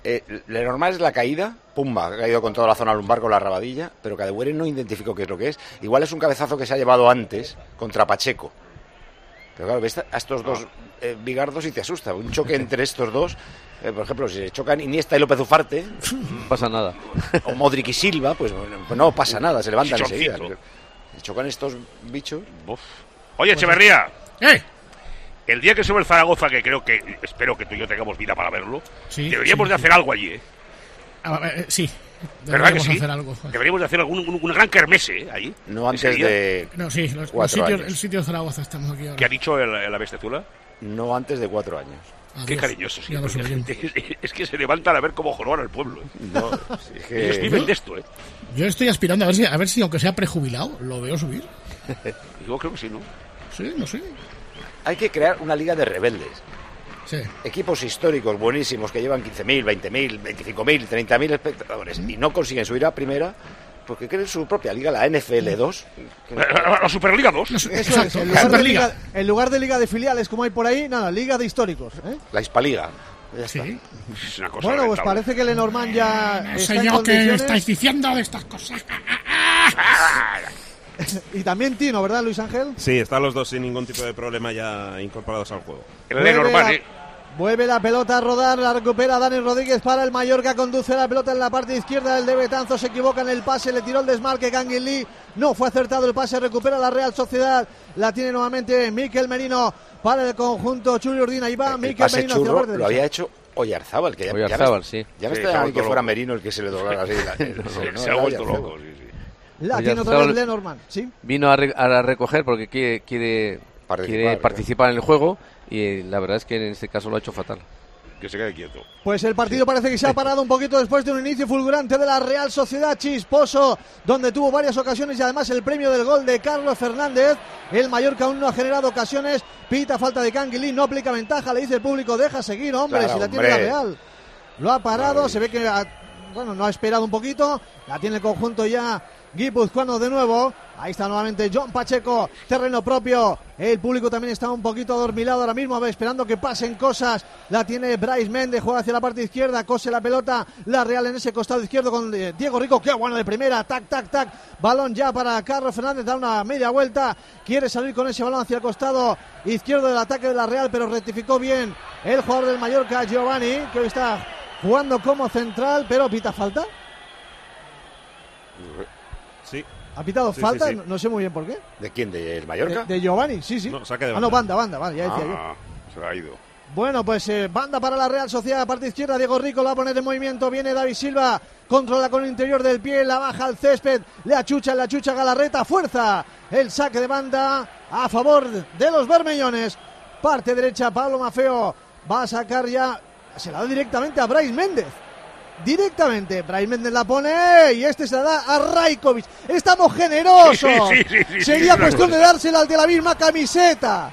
Eh, Lenormand es la caída, pumba, ha caído con toda la zona lumbar con la rabadilla, pero Cadewere no identificó qué es lo que es. Igual es un cabezazo que se ha llevado antes contra Pacheco. Pero claro, ves a estos dos eh, bigardos y te asusta. Un choque entre estos dos, eh, por ejemplo, si se chocan Iniesta y López Ufarte, No pasa nada. o Modric y Silva, pues, bueno, pues no pasa nada, se levantan enseguida. Chocan estos bichos, Oye, Echeverría. ¡Eh! El día que sube el Zaragoza, que creo que, espero que tú y yo tengamos vida para verlo, Sí, deberíamos sí, de sí. hacer algo allí, ¿eh? Ah, eh, sí. ¿Verdad que Deberíamos sí? hacer algo. Deberíamos de hacer algún, un, un gran kermese, ¿eh? Ahí. no antes de No, sí, los, los Cuatro sitios, años. el sitio de Zaragoza estamos aquí ahora. ¿Qué ha dicho el, el Abestezula? no antes de cuatro años. Qué cariñoso, sí. Es, es que se levantan a ver cómo joroban al pueblo. ¿eh? No, es que- Ellos viven de esto, ¿eh? Yo estoy aspirando a ver si, a ver si aunque sea prejubilado, lo veo subir. Yo creo que sí, ¿no? Sí, no sé. Hay que crear una liga de rebeldes. Sí. Equipos históricos buenísimos que llevan 15.000, 20.000, 25.000, 30.000 espectadores y no consiguen subir a primera porque creen su propia liga, la NFL 2. La Superliga 2. Eso es, en lugar, de liga, en lugar de liga de filiales como hay por ahí, nada, liga de históricos. ¿eh? La Hispaliga. Ya está. Es una cosa Bueno, pues parece que Lenormand ya No está sé yo qué estáis diciendo de estas cosas. [LAUGHS] [LAUGHS] Y también Tino, ¿verdad, Luis Ángel? Sí, están los dos sin ningún tipo de problema ya incorporados al juego. El Lenormand, la- ¿eh? Vuelve la pelota a rodar, la recupera Dani Rodríguez para el Mallorca, conduce la pelota en la parte izquierda del de Betanzo, se equivoca en el pase, le tiró el desmarque Lee, no fue acertado el pase, recupera la Real Sociedad, la tiene nuevamente Miquel Merino para el conjunto Chuli Urdina, y va El Miquel pase Merino hacia churro parte lo había hecho Oyarzábal, que ya, Oyarzábal, ya sí. me, Ya me Sí, está llamando vuelto que fuera loco. Merino el que se le doblara así. la- [LAUGHS] el- Se, no, se era ha vuelto loco, sí, sí. La Oye, tiene otra vez Lenormand, ¿sí? Vino a, re- a recoger porque quiere, quiere, Participar, quiere claro. participar en el juego y eh, la verdad es que en este caso lo ha hecho fatal. Que se quede quieto. Pues el partido parece que se ha parado un poquito después de un inicio fulgurante de la Real Sociedad Chisposo, donde tuvo varias ocasiones y además el premio del gol de Carlos Fernández. El Mallorca aún no ha generado ocasiones, Pita falta de Canguilín, no aplica ventaja, le dice el público, deja seguir, hombre, Claro, si la tiene la. Real. Lo ha parado, se ve que ha- bueno, no ha esperado un poquito, la tiene el conjunto ya guipuzcoano de nuevo. Ahí está nuevamente John Pacheco, terreno propio. El público también está un poquito adormilado ahora mismo, esperando que pasen cosas. La tiene Bryce Méndez, juega hacia la parte izquierda, cose la pelota. La Real en ese costado izquierdo con eh, Diego Rico, qué bueno de primera, tac, tac, tac. Balón ya para Carlos Fernández, da una media vuelta. Quiere salir con ese balón hacia el costado izquierdo del ataque de la Real, pero rectificó bien el jugador del Mallorca, Giovanni, que hoy está jugando como central, pero pita falta. ¿Ha pitado Sí, falta? sí. No, no sé muy bien por qué. ¿De quién? ¿De Mallorca? De, de Giovanni, sí, sí. No, saque de ah, no, banda. banda, banda, vale, ya decía yo. Ah, se ha ido. Bueno, pues eh, banda para la Real Sociedad, parte izquierda, Diego Rico lo va a poner en movimiento, viene David Silva, controla con el interior del pie, la baja al césped, le achucha, le achucha Galarreta, fuerza, el saque de banda a favor de los bermellones, parte derecha, Pablo Mafeo va a sacar ya, se la da directamente a Bryce Méndez. Directamente, Bryce Méndez la pone y este se la da a Raikovic. Estamos generosos. [LAUGHS] Sí, sí, sí, sí, Sería sí, cuestión de dársela al de la misma camiseta.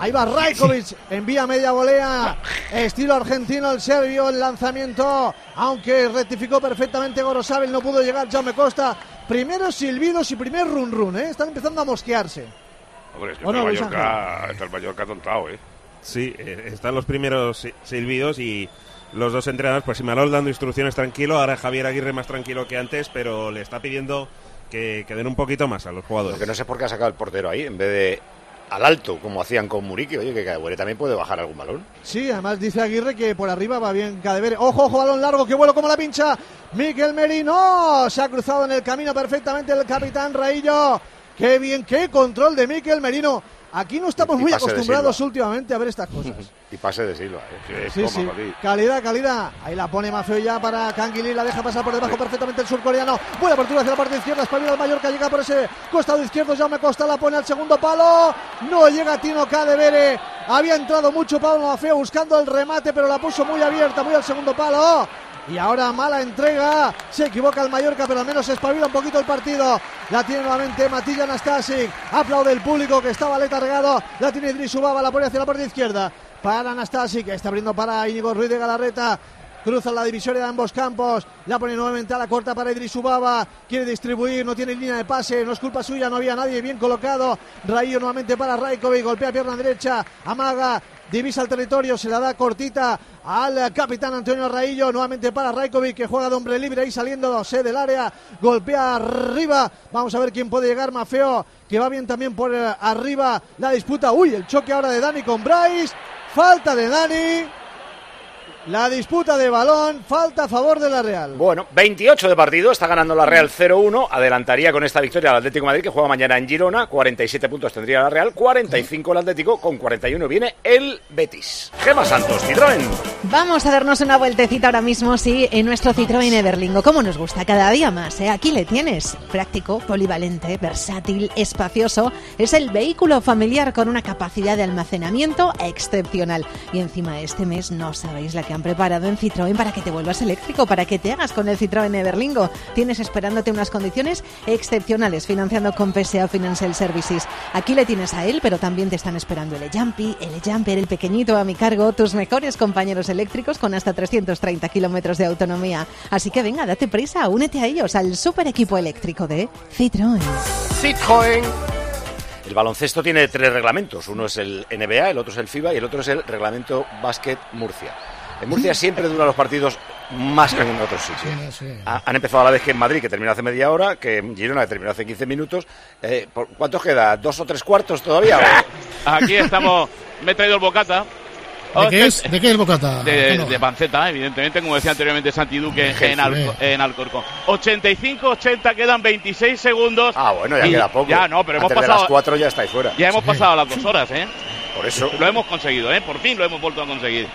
Ahí va Rajkovic, envía media volea, estilo argentino el serbio, el lanzamiento, aunque rectificó perfectamente Gorosabel, no pudo llegar Jaume Costa. Primeros silbidos y primer run run, ¿eh? están empezando a mosquearse. Hombre, es que ¿O no, Mallorca, está el Mallorca tontado, ¿eh? Sí, eh, están los primeros si- silbidos y los dos entrenadores, pues Simalol dando instrucciones tranquilo, ahora Javier Aguirre más tranquilo que antes, pero le está pidiendo que, que den un poquito más a los jugadores. Lo que no sé por qué ha sacado el portero ahí, en vez de al alto, como hacían con Muriqui. Oye, que Cadewere también puede bajar algún balón. Sí, además dice Aguirre que por arriba va bien Cadevere. Ojo, ojo, balón largo, que vuelo como la pincha. Miquel Merino se ha cruzado en el camino perfectamente el capitán Raillo. Qué bien, qué control de Miquel Merino. Aquí no estamos Y muy acostumbrados últimamente a ver estas cosas. [LAUGHS] Y pase de Silva, ¿eh? Sí, sí. Calidad, calidad. Ahí la pone Mafeo ya para Canguilí. La deja pasar por debajo perfectamente el surcoreano. Buena apertura hacia la parte izquierda. Espabila el Mallorca. Llega por ese costado izquierdo. Jaume Costa la pone al segundo palo. No llega Tino Cadevere. Había entrado mucho Pablo Mafeo buscando el remate, pero la puso muy abierta, muy al segundo palo. Y ahora mala entrega. Se equivoca el Mallorca, pero al menos espabila un poquito el partido. La tiene nuevamente Matilla Anastasic. Aplaude el público que estaba letargado. La tiene Idris Ubaba, la pone hacia la parte izquierda. Para Anastasic, está abriendo para Íñigo Ruiz de Galarreta. Cruza la divisoria de ambos campos. La pone nuevamente a la corta para Idris Ubaba. Quiere distribuir, no tiene línea de pase. No es culpa suya, no había nadie bien colocado. Raillo nuevamente para Raikovic. Golpea pierna derecha. Amaga. Divisa el territorio, se la da cortita al capitán Antonio Raillo, nuevamente para Raikovic que juega de hombre libre ahí saliendo del área, golpea arriba, vamos a ver quién puede llegar, Mafeo, que va bien también por eh, arriba la disputa, uy, el choque ahora de Dani con Bryce, falta de Dani, la disputa de balón, falta a favor de la Real. Bueno, 28 de partido, está ganando la Real 0-1, adelantaría con esta victoria al Atlético de Madrid que juega mañana en Girona, 47 puntos tendría la Real, 45 el Atlético, con 41 viene el Betis. Gema Santos, Citroën. Vamos a darnos una vueltecita ahora mismo, sí, en nuestro Citroën Everlingo. Como nos gusta cada día más, ¿eh? Aquí le tienes. Práctico, polivalente, versátil, espacioso. Es el vehículo familiar con una capacidad de almacenamiento excepcional. Y encima este mes no sabéis la que preparado en Citroën para que te vuelvas eléctrico, para que te hagas con el Citroën Everlingo. Tienes esperándote unas condiciones excepcionales financiando con PSA Financial Services. Aquí le tienes a él, pero también te están esperando el Jumpy, el Jumper, el pequeñito a mi cargo, tus mejores compañeros eléctricos con hasta 330 kilómetros de autonomía. Así que venga, date prisa, únete a ellos, al super equipo eléctrico de Citroën. Citroën. El baloncesto tiene tres reglamentos. Uno es el NBA, el otro es el FIBA y el otro es el reglamento Básquet Murcia. En Murcia [LAUGHS] siempre duran los partidos más que en otros sitios. Ha- Han empezado a la vez que en Madrid, que terminó hace media hora, que en Girona, que terminó hace 15 minutos. Eh, ¿por- ¿Cuántos queda? ¿Dos o tres cuartos todavía? [LAUGHS] Aquí estamos. Me he traído el bocata. ¿De qué es? ¿De qué es bocata? De, panceta, evidentemente, como decía anteriormente Santi Duque Jefe. en, Alco- en Alcorcón. 85-80, quedan 26 segundos. Ah, bueno, ya queda poco. Ya, no, pero hemos Antes pasado. las cuatro ya estáis fuera. Ya hemos pasado las dos horas, ¿eh? Por eso. Lo hemos conseguido, ¿eh? Por fin lo hemos vuelto a conseguir.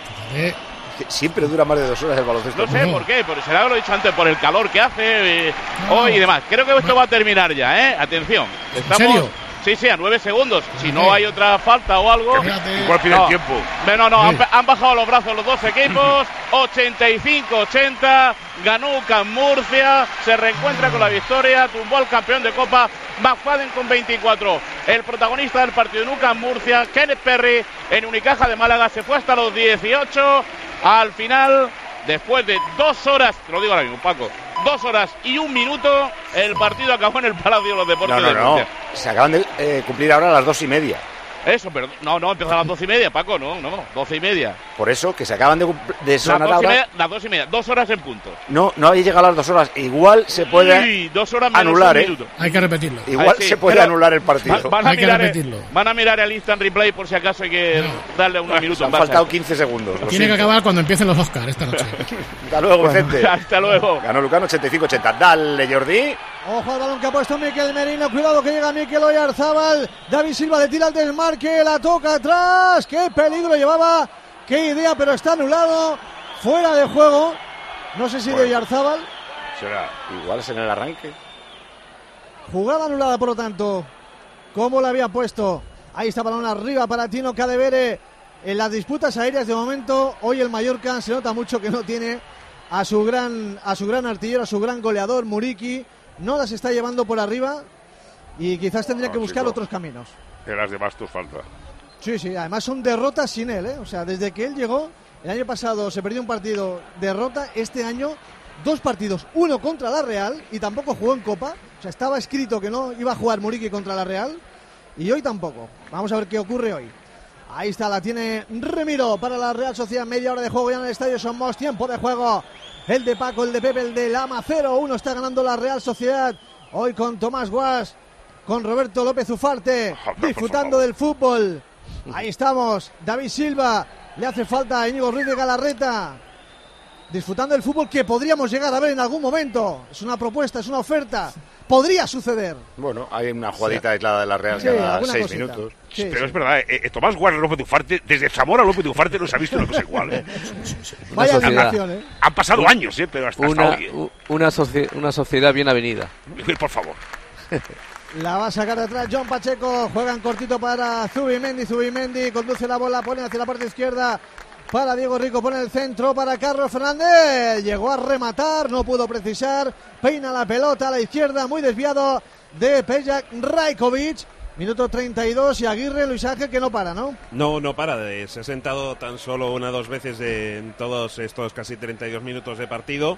Siempre dura más de dos horas el baloncesto. No sé por qué, por, será lo he dicho antes, por el calor que hace eh, hoy y demás. Creo que esto va a terminar ya, ¿eh? Atención. Estamos, serio? Sí, sí, a 9 segundos. Si no hay otra falta o algo. Igual piden No. tiempo. No, no, han, han bajado los brazos los dos equipos. 85-80. Ganó UCAM Murcia. Se reencuentra con la victoria. Tumbó al campeón de Copa. McFadden con 24. El protagonista del partido en UCAM Murcia, Kenneth Perry, en Unicaja de Málaga, se fue hasta los 18. Al final, después de dos horas, te lo digo ahora mismo, Paco, dos horas y un minuto, el partido acabó en el Palacio de los Deportes No, no, de no. Se acaban de eh, cumplir ahora las dos y media. Eso, pero no, no, empezó a las doce y media, Paco, no, no, doce y media. Por eso, que se acaban de, de Las sonar dos, y ahora. media las dos y media, dos horas en punto. No, no habéis llegado a las dos horas. Igual se puede Uy, dos horas menos anular, un ¿eh? Hay que repetirlo. Igual Ay, sí, se puede anular el partido. va- van, a Hay que mirar, repetirlo. van a mirar el instant replay por si acaso hay que darle unos minutos Han más. faltado 15 segundos. Tiene que siento. acabar cuando empiecen los Oscars esta noche. [LAUGHS] Hasta luego, Vicente. [LAUGHS] Hasta luego. Ganó Lucano 85-80. Dale, Jordi. Ojo al balón que ha puesto Miquel Merino. Cuidado que llega Miquel Oyarzábal. David Silva le tira el desmarque. La toca atrás. Qué peligro llevaba. Qué idea, pero está anulado. Fuera de juego. No sé si de Oyarzábal. Será. Igual es en el arranque. Jugada anulada, por lo tanto. ¿Cómo la había puesto? Ahí está balón arriba para Tino Cadevere. En las disputas aéreas de momento, hoy el Mallorca se nota mucho que no tiene a su gran, a su gran artillero, a su gran goleador, Muriki. No las está llevando por arriba y quizás tendría que No, buscar chico. otros caminos. De las demás tus falta. Sí, sí, además son derrotas sin él, ¿eh? O sea, desde que él llegó, el año pasado se perdió un partido, derrota, este año dos partidos, uno contra la Real y tampoco jugó en Copa, o sea, estaba escrito que no iba a jugar Muriqui contra la Real y hoy tampoco. Vamos a ver qué ocurre hoy. Ahí está, la tiene Remiro para la Real Sociedad, media hora de juego ya en el estadio Somos, tiempo de juego. El de Paco, el de Pepe, el de Lama, 0-1 está ganando la Real Sociedad. Hoy con Tomás Guas, con Roberto López Ufarte, disfrutando del fútbol. Ahí estamos, David Silva, le hace falta a Íñigo Ruiz de Galarreta. Disfrutando del fútbol que podríamos llegar a ver en algún momento. Es una propuesta, es una oferta. Podría suceder. Bueno, hay una jugadita aislada de la Real Sí, cada alguna 6 cosita. minutos. Sí, Pero sí. es verdad, eh, eh, Tomás Guarda López de Ufarte, desde Zamora a López de Ufarte no se ha visto una cosa igual. ¿eh? Vaya animación, ¿eh? Han pasado años, ¿eh? pero hasta, hasta Una, hoy. u- una, socie- una sociedad bien avenida. eh. [LAUGHS] Por favor. La va a sacar de atrás John Pacheco. Juegan cortito para Zubimendi. Zubimendi conduce la bola, pone hacia la parte izquierda. Para Diego Rico, pone el centro para Carlos Fernández. Llegó a rematar, no pudo precisar. Peina la pelota a la izquierda, muy desviado de Pejak Rajkovic. Minuto 32 y Aguirre, Luis Ángel, que no para, ¿no? No, no para. se ha sentado tan solo una o dos veces en todos estos casi 32 minutos de partido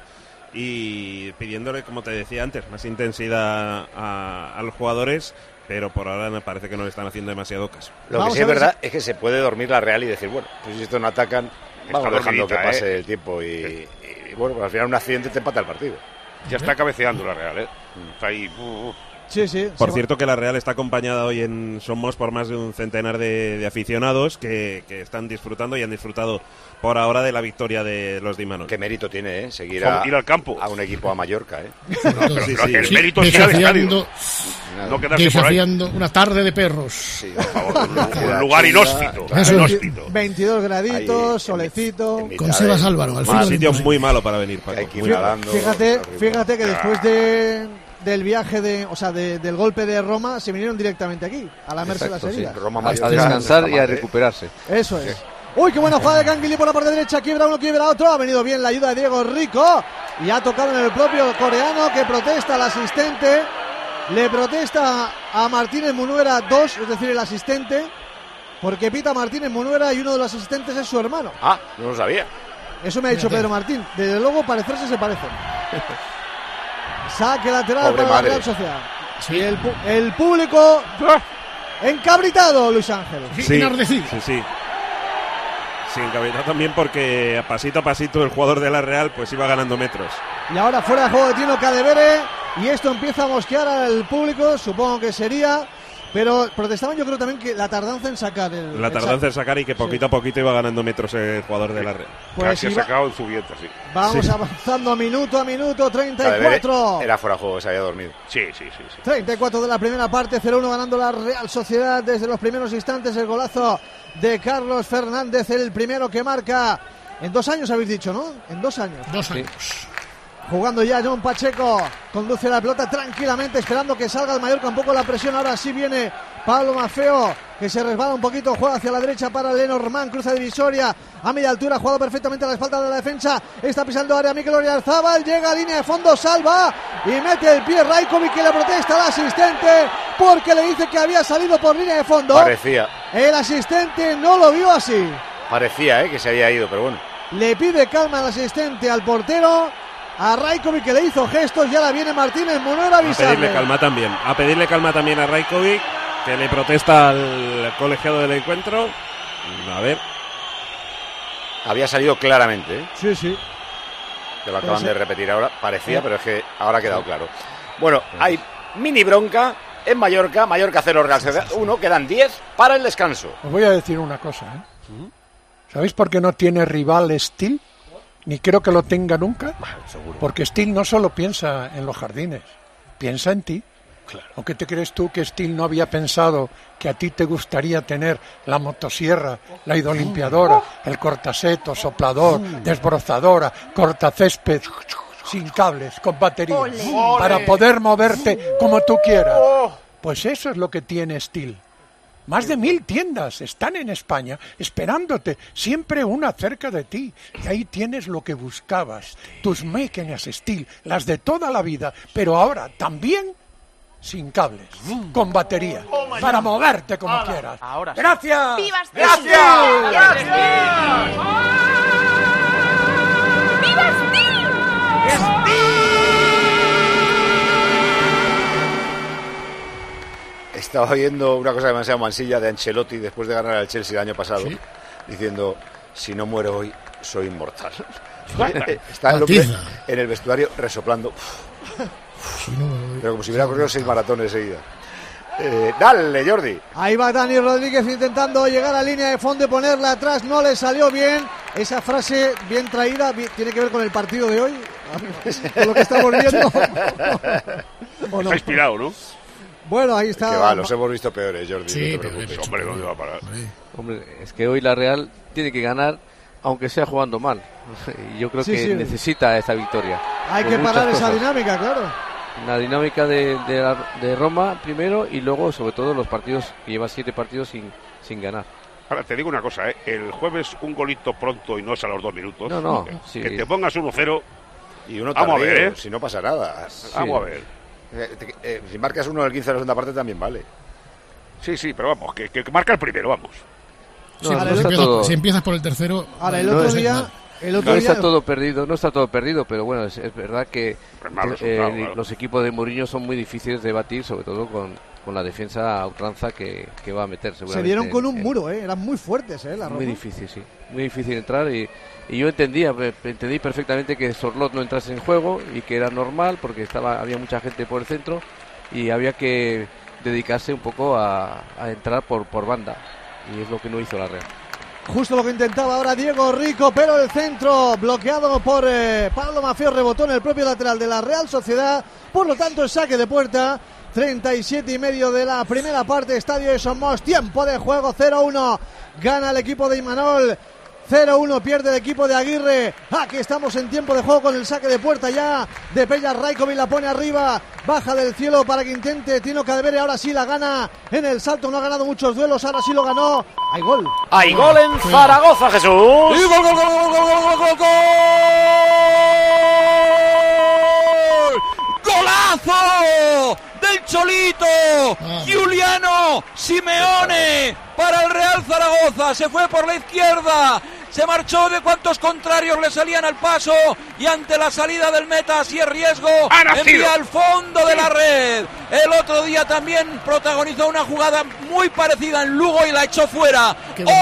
y pidiéndole, como te decía antes, más intensidad a, a los jugadores, pero por ahora me parece que no le están haciendo demasiado caso. Lo Vamos que sí es ver verdad es que se puede dormir la Real y decir, bueno, pues si estos no atacan, vamos Está dejando que pase ¿eh? el tiempo y, y, bueno, pues al final un accidente te empata el partido. Ya está cabeceando la Real, ¿eh? Está ahí. uh, uh. Sí, sí. Por cierto que la Real está acompañada hoy en Somos por más de un centenar de, de aficionados que, que están disfrutando y han disfrutado por ahora de la victoria de los de Imanol. Qué mérito tiene, ¿eh? Seguir a, ir al campo. a un equipo a Mallorca, ¿eh? [LAUGHS] Pero, Sí, pero sí. el Sí, mérito es ir al estadio. desafiando, No quedarse por ahí. desafiando una tarde de perros. Sí, por favor. [LAUGHS] Un lugar inhóspito. Eso. inhóspito. 22 graditos, Ahí, solecito. en mi- Con Sebas Álvaro, al Un filo del sitio muy malo para venir, Paco. Hay que ir Muy malo. nadando. Fíjate, fíjate que después de, del viaje de, o sea, de- del golpe de Roma, se vinieron directamente aquí, a lamerse las Exacto, sí. heridas. Roma, A, Mallorca, a descansar y a recuperarse. Eso es. Uy, qué buena jugada de Canguilí por la parte derecha. Quiebra uno, quiebra otro. Ha venido bien la ayuda de Diego Rico. Y ha tocado en el propio coreano que protesta al asistente. Le protesta a Martínez Munuera 2, es decir, el asistente. Porque pita Martínez Munuera y uno de los asistentes es su hermano. Ah, no lo sabía. Eso me ha dicho Pedro Martín. Desde luego, parecerse se parecen. [LAUGHS] Saque lateral Pobre para madre. la Real Sociedad. Y el, público encabritado, Luis Ángel. Sí, sí, sí. Sí, encabezado también porque a pasito a pasito el jugador de la Real pues iba ganando metros. Y ahora fuera de juego de Tino Cadevere. Y esto empieza a mosquear al público, supongo que sería. Pero protestaban yo creo también que la tardanza en sacar el. La tardanza en sacar y que poquito a poquito iba ganando metros el jugador de la Real. Pues Casi ha sacado en su vieta, sí. Vamos Sí. avanzando minuto a minuto, Cadevere 34. Era fuera de juego, se había dormido. Sí, sí, sí. sí. 34 de la primera parte, 0-1 ganando la Real Sociedad desde los primeros instantes. El golazo de Carlos Fernández, el primero que marca. En dos años habéis dicho, ¿no? En dos años. Dos Sí. años. Jugando ya John Pacheco conduce la pelota tranquilamente, esperando que salga el Mallorca un poco la presión. Ahora sí viene Pablo Mafeo, que se resbala un poquito, juega hacia la derecha para Lenormand, cruza divisoria a media altura, jugado perfectamente a la espalda de la defensa, está pisando área Mikel Oriarzábal, llega a línea de fondo, salva y mete el pie Raikovic que le protesta al asistente porque le dice que había salido por línea de fondo. Parecía, El asistente no lo vio así. parecía eh, que se había ido, pero bueno. Le pide calma al asistente al portero. A Raikovic que le hizo gestos, ya la viene Martínez Munera a A pedirle calma también. A pedirle calma también a Raikovic, que le protesta al colegiado del encuentro. A ver. Había salido claramente, ¿eh? Sí, sí. que lo acaban de repetir ahora. Parecía, Sí. pero es que ahora ha quedado claro. Bueno, hay mini bronca en Mallorca. Mallorca 0, Real Sociedad 1. Quedan 10 para el descanso. Os voy a decir una cosa. ¿eh? ¿Sabéis por qué no tiene rival Steel? Ni creo que lo tenga nunca. Porque Steel no solo piensa en los jardines, piensa en ti. ¿O qué te crees tú que Steel no había pensado que a ti te gustaría tener la motosierra, la hidrolimpiadora, el cortaseto, soplador, desbrozadora, cortacésped, sin cables, con batería, Ole. para poder moverte como tú quieras? Pues eso es lo que tiene Steel. Más de mil tiendas están en España esperándote, siempre una cerca de ti. Y ahí tienes lo que buscabas, tus máquinas Steel, las de toda la vida, pero ahora también sin cables, con batería, para moverte como quieras. Ahora sí. Gracias. ¡Viva Steel! Gracias. ¡Gracias! Estaba viendo una cosa demasiado mansilla de Ancelotti después de ganar al Chelsea el año pasado, diciendo, si no muero hoy, soy inmortal. [LAUGHS] Está el hombre en el vestuario resoplando, [LAUGHS] pero como si hubiera corrido seis maratones seguidas. Eh, dale, Jordi. Ahí va Dani Rodríguez intentando llegar a línea de fondo y ponerla atrás. No le salió bien. Esa frase bien traída tiene que ver con el partido de hoy. [LAUGHS] Con lo que estamos viendo. ¿O no? Está inspirado, ¿no? Bueno, ahí está. Que va, los hemos visto peores, Jordi. Sí, no te preocupes. Hombre, ¿dónde va a parar? Hombre, es que hoy la Real tiene que ganar, aunque sea jugando mal. [LAUGHS] Y Yo creo Sí, que sí. necesita esta victoria. Hay que parar esa dinámica, claro. La dinámica de, de, la- de Roma primero y luego, sobre todo, los partidos que lleva siete partidos sin, sin ganar. Ahora, te digo una cosa, ¿eh? El jueves un golito pronto y no es a los dos minutos. No, no, Que, sí. que te pongas 1-0. Y uno Vamos a tardío, ver, ¿eh? si no pasa nada. Vamos a ver. Eh, te- eh, si marcas uno del 15 de la segunda parte también vale. Sí, sí, pero vamos, que, que marca el primero, vamos. Si, No, no empiezas, está todo- si empiezas por el tercero. Ahora, el No otro es- día. El otro No día. está todo perdido, no está todo perdido, pero bueno, es, es verdad que mal eh, claro. los equipos de Mourinho son muy difíciles de batir, sobre todo con, con la defensa a ultranza que, que va a meter Se dieron con un en- muro, ¿eh? Eran muy fuertes, ¿eh? La Muy difícil, sí. Muy difícil entrar y, y yo entendía, entendí perfectamente que Sorlot no entrase en juego y que era normal porque estaba había mucha gente por el centro y había que dedicarse un poco a, a entrar por, por banda y es lo que no hizo la Real. Justo lo que intentaba ahora Diego Rico, pero el centro bloqueado por eh, Pablo Mafeo rebotó en el propio lateral de la Real Sociedad. Por lo tanto, el saque de puerta. 37 y medio de la primera parte, Estadio de Somos, tiempo de juego 0-1. Gana el equipo de Imanol. 0-1 pierde el equipo de Aguirre. Aquí estamos en tiempo de juego con el saque de puerta ya de Pella Raikovic. La pone arriba. Baja del cielo para que intente Tino Cadevere. Ahora sí la gana en el salto. No ha ganado muchos duelos. Ahora sí lo ganó. Hay gol. Hay gol en Zaragoza, Jesús. Y gol, gol, gol, gol, gol, gol, gol, gol. ¡Golazo! Del Cholito, Giuliano Simeone para el Real Zaragoza. Se fue por la izquierda. Se marchó de cuantos contrarios le salían al paso y ante la salida del meta, si es riesgo, envía al fondo de la red. El otro día también protagonizó una jugada muy parecida en Lugo y la echó fuera.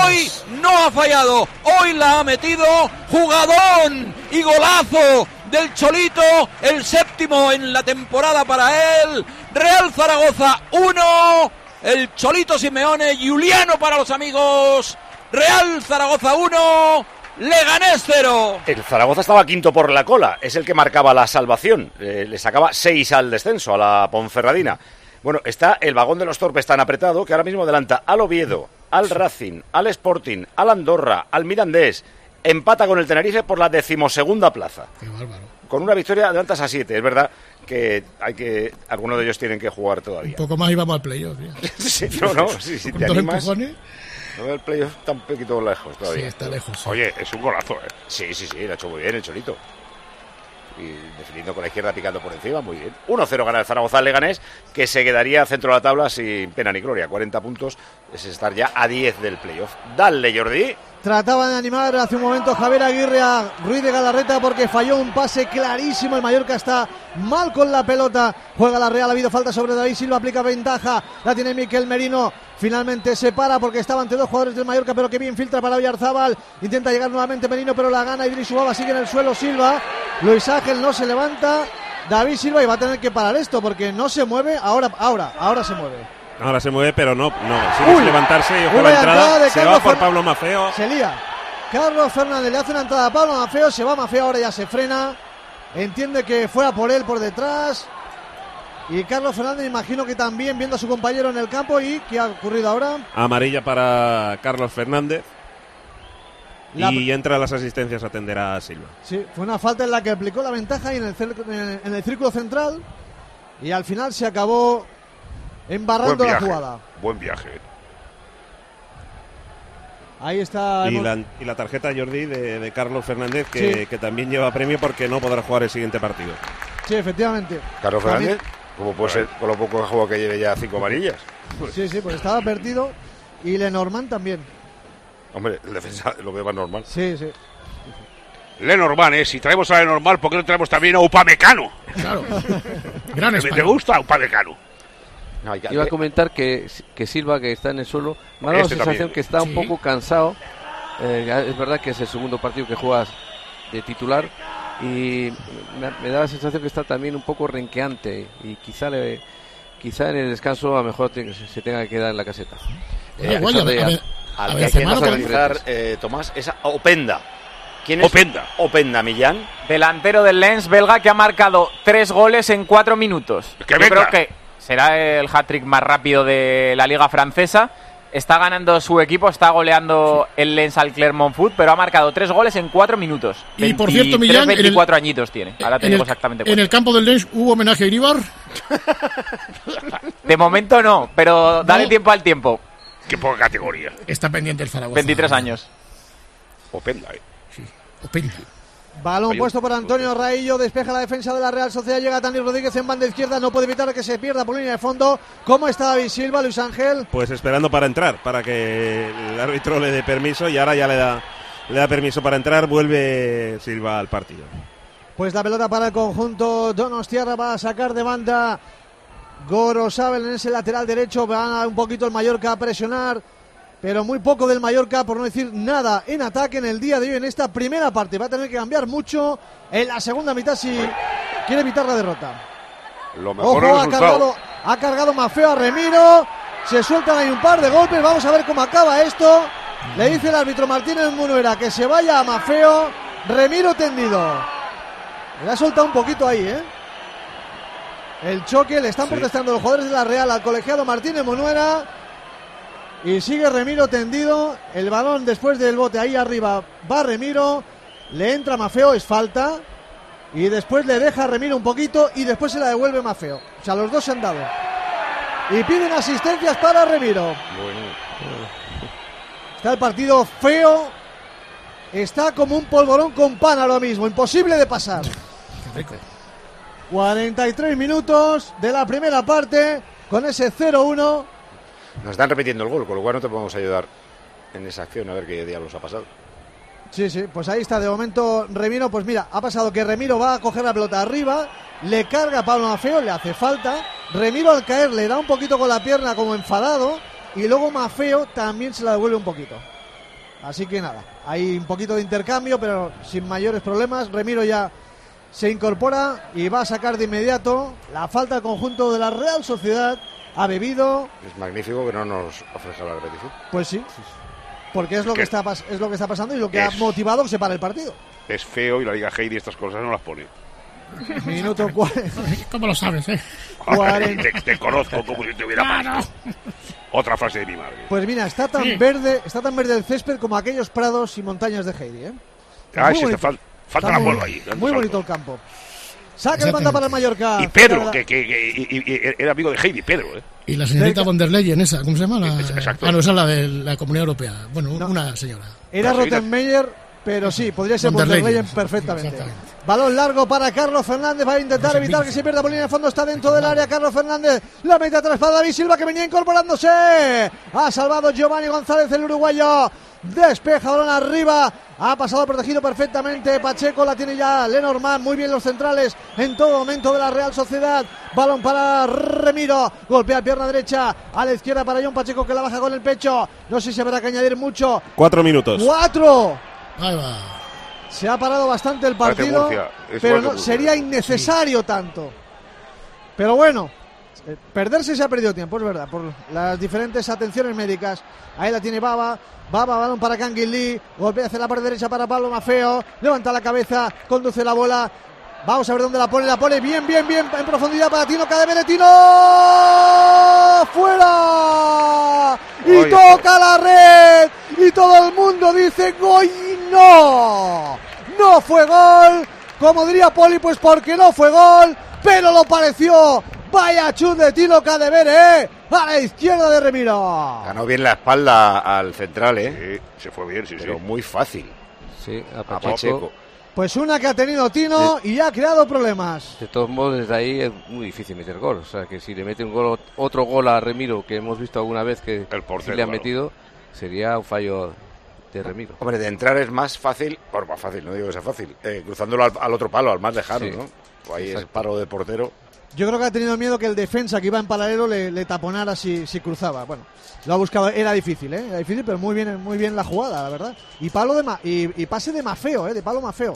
Hoy no ha fallado, hoy la ha metido. Jugadón y golazo del Cholito, el séptimo en la temporada para él. Real Zaragoza 1, el Cholito Simeone, Juliano para los amigos. Real Zaragoza 1, Leganés 0. El Zaragoza estaba quinto por la cola, es el que marcaba la salvación. Eh, le sacaba seis al descenso, a la Ponferradina. Bueno, está el vagón de los torpes tan apretado que ahora mismo adelanta al Oviedo, al Racing, al Sporting, al Andorra, al Mirandés empata con el Tenerife por la decimosegunda plaza. Qué bárbaro. Con una victoria adelantas a siete. Es verdad que hay que algunos de ellos tienen que jugar todavía. Un poco más y vamos al playoff. [LAUGHS] Sí, no, no, sí, si Con te dos animas. empujones. No, el playoff está un poquito lejos todavía. Sí, está lejos. sí. Oye, es un golazo, ¿eh? Sí, sí, sí, lo ha hecho muy bien el Cholito. Y definiendo con la izquierda picando por encima, muy bien. 1-0 gana el Zaragoza al Leganés, que se quedaría centro de la tabla sin pena ni gloria. 40 puntos, es estar ya a 10 del playoff. Dale, Jordi. Trataba de animar hace un momento Javier Aguirre a Ruiz de Galarreta porque falló un pase clarísimo. El Mallorca está mal con la pelota. Juega la Real, ha habido falta sobre David Silva, aplica ventaja. La tiene Miquel Merino. Finalmente se para porque estaba ante dos jugadores del Mallorca, pero que bien filtra para Villarzábal. Intenta llegar nuevamente Merino, pero la gana Idris Ubaba. Sigue en el suelo Silva. Luis Ángel no se levanta. David Silva y va a tener que parar esto porque no se mueve. Ahora, ahora, ahora se mueve. Ahora se mueve, pero no, no. Uy, levantarse y ojo la entrada. Se va por Pablo Mafeo. Se lía. Carlos Fernández le hace una entrada a Pablo Mafeo, se va Mafeo, ahora ya se frena. Entiende que fuera por él por detrás. Y Carlos Fernández imagino que también viendo a su compañero en el campo. ¿Y qué ha ocurrido ahora? Amarilla para Carlos Fernández. La- Y entra a las asistencias a atender a Silva. Sí, fue una falta en la que aplicó la ventaja y en el, en círculo central. Y al final se acabó embarrando la jugada. Buen viaje. Ahí está. Y hemos- la, y la tarjeta Jordi de, de Carlos Fernández, que, Sí. que también lleva premio porque no podrá jugar el siguiente partido. Sí, efectivamente. Carlos Fernández, ¿cómo puede ser con lo poco que juego que lleve ya cinco amarillas? Sí, sí, pues estaba perdido. Y Lenormand también. Hombre, el defensa lo veo más normal. Sí, sí. Lenormand, ¿eh? Si traemos a Lenormand, ¿por qué no traemos también a Upamecano? Claro. Gran [LAUGHS] ¿Te, te gusta Upamecano? Iba a comentar que, que Silva, que está en el suelo, me ha dado Este la sensación también. que está Sí. un poco cansado. Eh, es verdad que es el segundo partido que juegas de titular y me, me da la sensación que está también un poco renqueante y quizá le, quizá en el descanso a lo mejor te- se tenga que quedar en la caseta. Eso de- a ver, Al a que hay que nacionalizar, eh, Tomás, es a Openda. ¿Quién es? Openda. Openda, Millán. Delantero del Lens belga que ha marcado tres goles en cuatro minutos. Que Yo venga. creo que será el hat-trick más rápido de la liga francesa. Está ganando su equipo, está goleando el Lens al Clermont Foot, pero ha marcado tres goles en cuatro minutos. Y, por cierto, 23, Millán, en el- 24 añitos tiene. Ahora te en, digo el, exactamente en cuánto. el campo del Lens hubo homenaje a Iribar. De momento no, pero dale tiempo al tiempo. Qué poca categoría. Está pendiente el Zaragoza. 23 años. Openda, ¿eh? Openda. Balón puesto por Antonio Raillo, despeja la defensa de la Real Sociedad, llega Dani Rodríguez en banda izquierda, no puede evitar que se pierda por línea de fondo. ¿Cómo está David Silva, Luis Ángel? Pues esperando para entrar, para que el árbitro le dé permiso y ahora ya le da, le da permiso para entrar, vuelve Silva al partido. Pues la pelota para el conjunto Donostiarra va a sacar de banda Gorosabel en ese lateral derecho, va un poquito el Mallorca a presionar, pero muy poco del Mallorca, por no decir nada en ataque en el día de hoy, en esta primera parte. Va a tener que cambiar mucho en la segunda mitad si quiere evitar la derrota. Lo mejor Ojo, ha cargado, ha cargado Mafeo a Remiro. Se sueltan ahí un par de golpes. Vamos a ver cómo acaba esto. Le dice el árbitro Martínez Munuera que se vaya a Mafeo. Remiro tendido. Le ha soltado un poquito ahí, ¿eh? El choque, le están protestando los jugadores de la Real al colegiado Martínez Munuera. Y sigue Remiro tendido. El balón después del bote ahí arriba va Remiro. Le entra Mafeo, es falta. Y después le deja Remiro un poquito y después se la devuelve Mafeo. O sea, los dos se han dado. Y piden asistencias para Remiro. Está el partido feo. Está como un polvorón con pan ahora mismo. Imposible de pasar. 43 minutos de la primera parte con ese 0-1. Nos están repitiendo el gol, con lo cual no te podemos ayudar en esa acción a ver qué diablos ha pasado. Sí, sí, pues ahí está de momento Remiro. Pues mira, ha pasado que Remiro va a coger la pelota arriba, le carga a Pablo Mafeo, le hace falta. Remiro al caer le da un poquito con la pierna como enfadado y luego Mafeo también se la devuelve un poquito. Así que nada, hay un poquito de intercambio, pero sin mayores problemas. Remiro ya se incorpora y va a sacar de inmediato la falta al conjunto de la Real Sociedad. Ha bebido, Es magnífico que no nos ofrezca la repetición. pues sí, porque es lo que está pas- es lo que está pasando y lo que ha motivado que se pare el partido. Es feo y la Liga Heidi estas cosas no las pone. Minuto cua- [LAUGHS] ¿Cómo lo sabes, eh? Cuarenta. te, te conozco como si te hubiera Claro. puesto. Otra frase de mi madre. Pues mira, está tan Sí. verde, está tan verde el césped como aquellos prados y montañas de Heidi, ¿eh? Ah, sí, fal- falta Está la bola ahí. dando Muy salto. bonito el campo. Saque de banda para el Mallorca. Y Pedro, que, que- que- y- y- y era amigo de Heidi, Pedro, ¿eh? Y la señorita von der Leyen, esa, ¿cómo se llama? La- exacto. Ah, no, esa es la de la Comunidad Europea. Bueno, una señora. Era Rottenmeier, pero sí, podría ser Von der von der Leyen. Leyen perfectamente. Balón largo para Carlos Fernández. Va a intentar evitar que se pierda por línea de fondo. Está dentro del área. Carlos Fernández la mete atrás para David Silva que venía incorporándose. Ha salvado Giovanni González, el uruguayo. Despeja balón arriba. Ha pasado protegido perfectamente. Pacheco la tiene ya Lenormand. Muy bien los centrales en todo momento de la Real Sociedad. Balón para Remiro. Golpea pierna derecha. A la izquierda para John Pacheco que la baja con el pecho. No sé si habrá que añadir mucho. Cuatro minutos. ¡Cuatro! Ahí va. Se ha parado bastante el partido, pero no, sería innecesario tanto. Pero bueno, eh, perderse se ha perdido tiempo, es verdad, por las diferentes atenciones médicas. Ahí la tiene Baba. Baba, balón para Lee. Golpea hacia la parte derecha para Pablo Mafeo. Levanta la cabeza, conduce la bola. Vamos a ver dónde la pone. La pone bien, bien, bien en profundidad para Tino Cadevere. Tino fuera. Y Oye. toca la red. Y todo el mundo dice gol no. No fue gol. Como diría Poli, pues porque no fue gol. Pero lo pareció. Vaya chut de Tino Cadevere, ¿eh? A la izquierda de Remiro. Ganó bien la espalda al central, ¿eh? se fue bien, sí, Pero muy fácil. Sí, a A Pacheco. Pues una que ha tenido Tino y ha creado problemas. De todos modos, desde ahí es muy difícil meter gol. O sea, que si le mete un gol, otro gol a Remiro, que hemos visto alguna vez que sí portero, le han claro. metido, sería un fallo de Remiro. Hombre, de entrar es más fácil, bueno, más fácil, no digo que sea fácil, eh, cruzándolo al, al otro palo, al más lejano, Sí. ¿no? O ahí es Exacto. paro de portero. Yo creo que ha tenido miedo que el defensa que iba en paralelo le, taponara si, si cruzaba. Bueno, lo ha buscado, era difícil, ¿eh? Era difícil, pero muy bien, muy bien la jugada, la verdad. Y palo de Ma- y, pase de Mafeo, ¿eh? De palo Mafeo.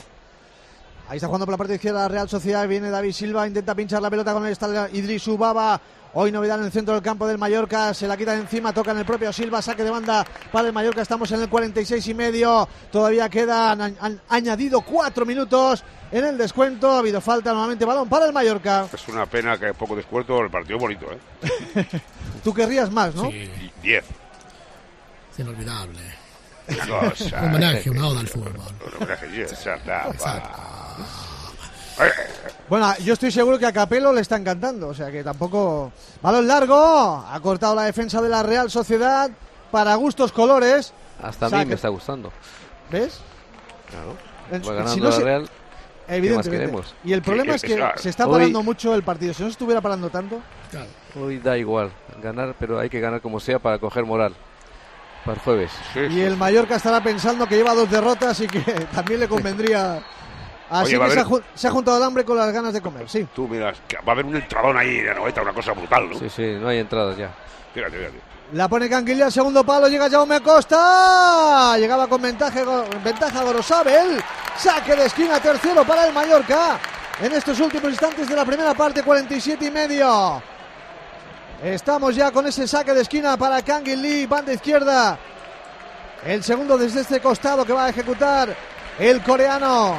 Ahí está jugando por la parte izquierda la Real Sociedad. Viene David Silva, intenta pinchar la pelota con. Está Idris Ubaba. Hoy novedad en el centro del campo del Mallorca. Se la quita de encima, toca en el propio Silva. Saque de banda para el Mallorca. Estamos en el 46 y medio. Todavía quedan han- han añadido cuatro minutos en el descuento. Ha habido falta nuevamente. Balón para el Mallorca. Es una pena que poco descuento, el partido bonito, ¿eh? [LAUGHS] Tú querrías más, ¿no? Y 10. Es inolvidable. Una cosa. Un homenaje, una oda al fútbol. Un homenaje, sí, exacto. Bueno, yo estoy seguro que a Capello le está encantando, o sea que tampoco. Balón largo, ha cortado la defensa de la Real Sociedad para gustos colores. Hasta a Saque. mí me está gustando. ¿Ves? Claro. Va si ganando no la se- Real. ¿Qué más Evidentemente. Y el problema es que se está Hoy- parando mucho el partido. Si no se estuviera parando tanto. Hoy da igual ganar, pero hay que ganar como sea para coger moral. Para el jueves. Y el Mallorca estará pensando que lleva dos derrotas y que [LAUGHS] también le convendría. Así Oye, que se ha, se juntado el hambre con las ganas de comer, sí. Tú miras, que va a haber un entradón ahí de noveta, una cosa brutal, ¿no? Sí, sí, no hay entradas ya. Fíjate, fíjate. La pone Canquilla al segundo palo, llega Jaume Costa. Llegaba con ventaja, ventaja Gorosabel. Saque de esquina tercero para el Mallorca. En estos últimos instantes de la primera parte, 47 y medio. Estamos ya con ese saque de esquina para Kangin Lee, banda izquierda. El segundo desde este costado que va a ejecutar el coreano.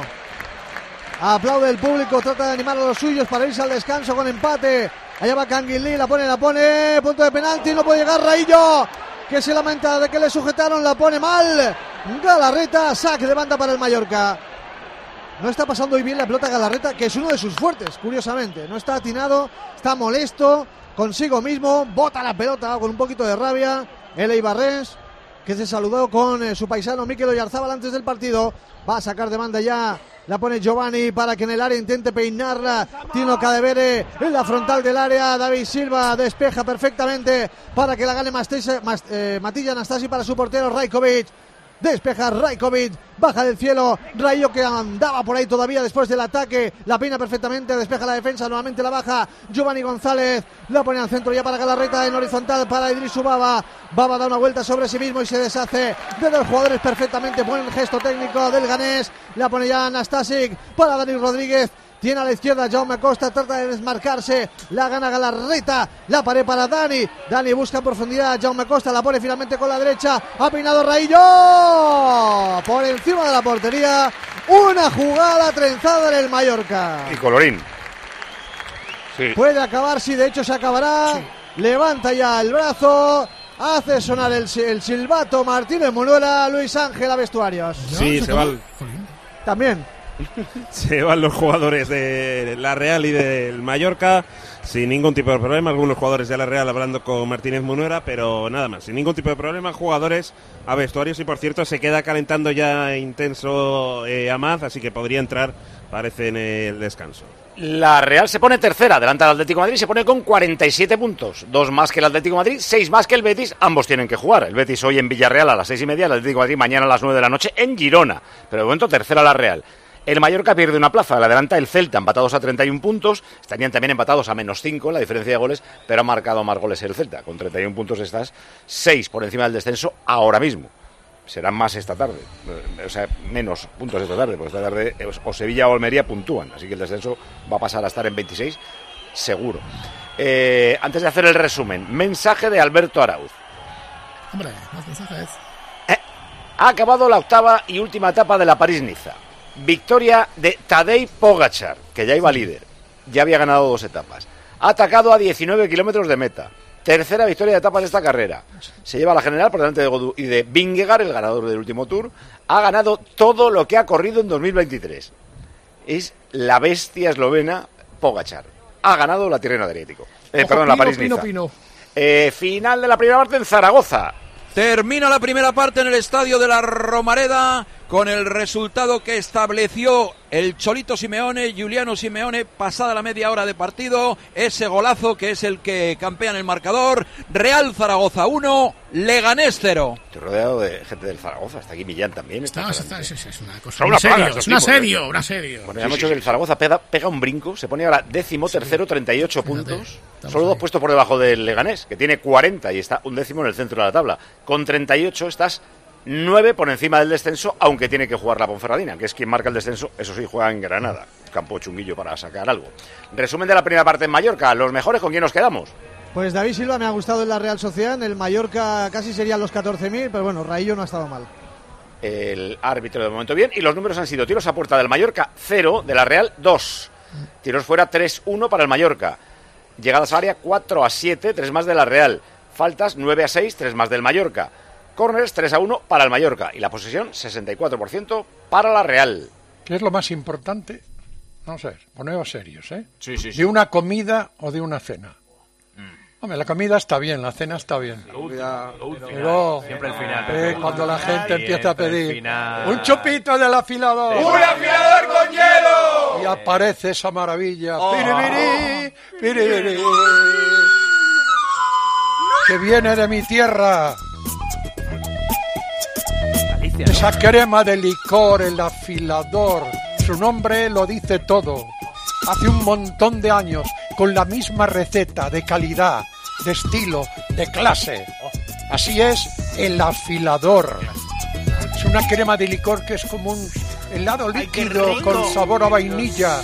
Aplaude el público, trata de animar a los suyos para irse al descanso con empate. Allá va Lee, la pone, la pone, punto de penalti, no puede llegar Raillo, que se lamenta de que le sujetaron, la pone mal. Galarreta, saque de banda para el Mallorca. No está pasando hoy bien la pelota Galarreta, que es uno de sus fuertes, curiosamente. No está atinado, está molesto consigo mismo, bota la pelota con un poquito de rabia. El Ibarrens, que se saludó con eh, su paisano Mikel Oyarzábal antes del partido. Va a sacar de banda ya. La pone Giovanni para que en el área intente peinarla. Tino Cadevere en la frontal del área. David Silva despeja perfectamente para que la gane eh, Matilla Anastasi para su portero Rajkovic. Despeja Rajkovic, baja del cielo, Rayo que andaba por ahí todavía después del ataque, la peina perfectamente, despeja la defensa, nuevamente la baja, Giovanni González, la pone al centro ya para Galarreta en horizontal para Idris Baba, Baba da una vuelta sobre sí mismo y se deshace. De dos jugadores perfectamente, buen gesto técnico del ganés, la pone ya Anastasic para Dani Rodríguez, tiene a la izquierda Jaume Costa, trata de desmarcarse, la gana Galarreta, la pared para Dani, Dani busca en profundidad, Jaume Costa la pone finalmente con la derecha, ha peinado Raillo, por encima de la portería, una jugada trenzada en el Mallorca. Y colorín. Sí. Puede acabar, sí, de hecho se acabará, levanta ya el brazo, hace sonar el, si- el silbato Martínez Munuela, Luis Ángel a vestuarios. Sí, se va, el, también. [LAUGHS] Se van los jugadores de la Real y del Mallorca sin ningún tipo de problema. Algunos jugadores de la Real hablando con Martínez Munuera, pero nada más, sin ningún tipo de problema. Jugadores a vestuarios y por cierto se queda calentando ya intenso eh, Amaz, así que podría entrar, parece, en el descanso. La Real se pone tercera, delante del Atlético de Madrid, se pone con 47 puntos. Dos más que el Atlético de Madrid, seis más que el Betis. Ambos tienen que jugar. El Betis hoy en Villarreal a las seis y media, el Atlético de Madrid mañana a las nueve de la noche en Girona. Pero de momento tercera la Real. El Mallorca pierde una plaza, la adelanta el Celta, empatados a 31 puntos. Estarían también empatados a menos 5 la diferencia de goles, pero ha marcado más goles el Celta. Con 31 puntos estás 6 por encima del descenso ahora mismo. Serán más esta tarde, eh, o sea, menos puntos esta tarde, porque esta tarde eh, o Sevilla o Almería puntúan, así que el descenso va a pasar a estar en 26, seguro. Eh, antes de hacer el resumen, mensaje de Alberto Arauz. Hombre, más mensajes. Ha acabado la octava y última etapa de la París-Niza. Victoria de Tadej Pogachar, que ya iba líder. Ya había ganado dos etapas. Ha atacado a 19 kilómetros de meta. Tercera victoria de etapa de esta carrera. Se lleva la general por delante de Godú y de Vingegaard, el ganador del último tour. Ha ganado todo lo que ha corrido en 2023. Es la bestia eslovena Pogachar. Ha ganado la Tirreno Adriático. Eh, perdón, la. Pino, Pino. Eh, final de la primera parte en Zaragoza. Termina la primera parte en el estadio de la Romareda con el resultado que estableció el Cholito Simeone, Juliano Simeone, pasada la media hora de partido. Ese golazo que es el que campea en el marcador. Real Zaragoza 1, Leganés 0. Estoy rodeado de gente del Zaragoza. Está aquí Millán también. Está No, es, una cosa. Una serio, es un tipos, ¿eh? asedio, un asedio. Bueno, ya hemos dicho que el Zaragoza pega, pega un brinco, se pone ahora décimo, tercero, 38 puntos. Solo dos puestos por debajo del Leganés, que tiene 40 y está un décimo en el centro de la tabla. Con 38 estás 9 por encima del descenso, aunque tiene que jugar la Ponferradina, que es quien marca el descenso. Eso sí, juega en Granada. Campo chunguillo para sacar algo. Resumen de la primera parte en Mallorca. Los mejores, ¿con quién nos quedamos? Pues David Silva me ha gustado en la Real Sociedad, en el Mallorca casi serían los 14.000, pero bueno, Raillo no ha estado mal. El árbitro de momento bien. Y los números han sido tiros a puerta del Mallorca 0, de la Real 2. Tiros fuera 3-1 para el Mallorca. Llegadas a área 4 a 7, 3 más de la Real. Faltas 9 a 6, 3 más del Mallorca. Corners 3 a 1 para el Mallorca. Y la posesión 64% para la Real. ¿Qué es lo más importante? Vamos a ver, poneos serios, ¿eh? Sí, sí, sí. ¿De una comida o de una cena? Hombre, la comida está bien, la cena está bien. Pero Siempre el final. eh, cuando la gente empieza a pedir un chupito del afilador. ¡Un afilador con hielo! Y aparece esa maravilla. Oh. Piribiri, piribiri. Que viene de mi tierra. Esa crema de licor, el afilador. Su nombre lo dice todo. Hace un montón de años, con la misma receta de calidad, de estilo, de clase. Así es el afilador. Es una crema de licor que es como un helado líquido con sabor a vainilla.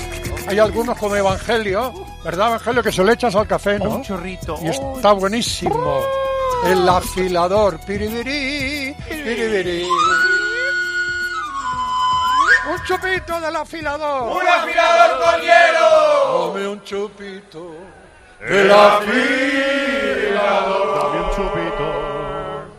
Hay algunos como Evangelio, ¿verdad, Evangelio? Que se lo echas al café, ¿no? Un chorrito. Y está buenísimo. El afilador. Piribiri, piribiri. Un chupito del afilador. ¡Un afilador con hielo! Dame un chupito. El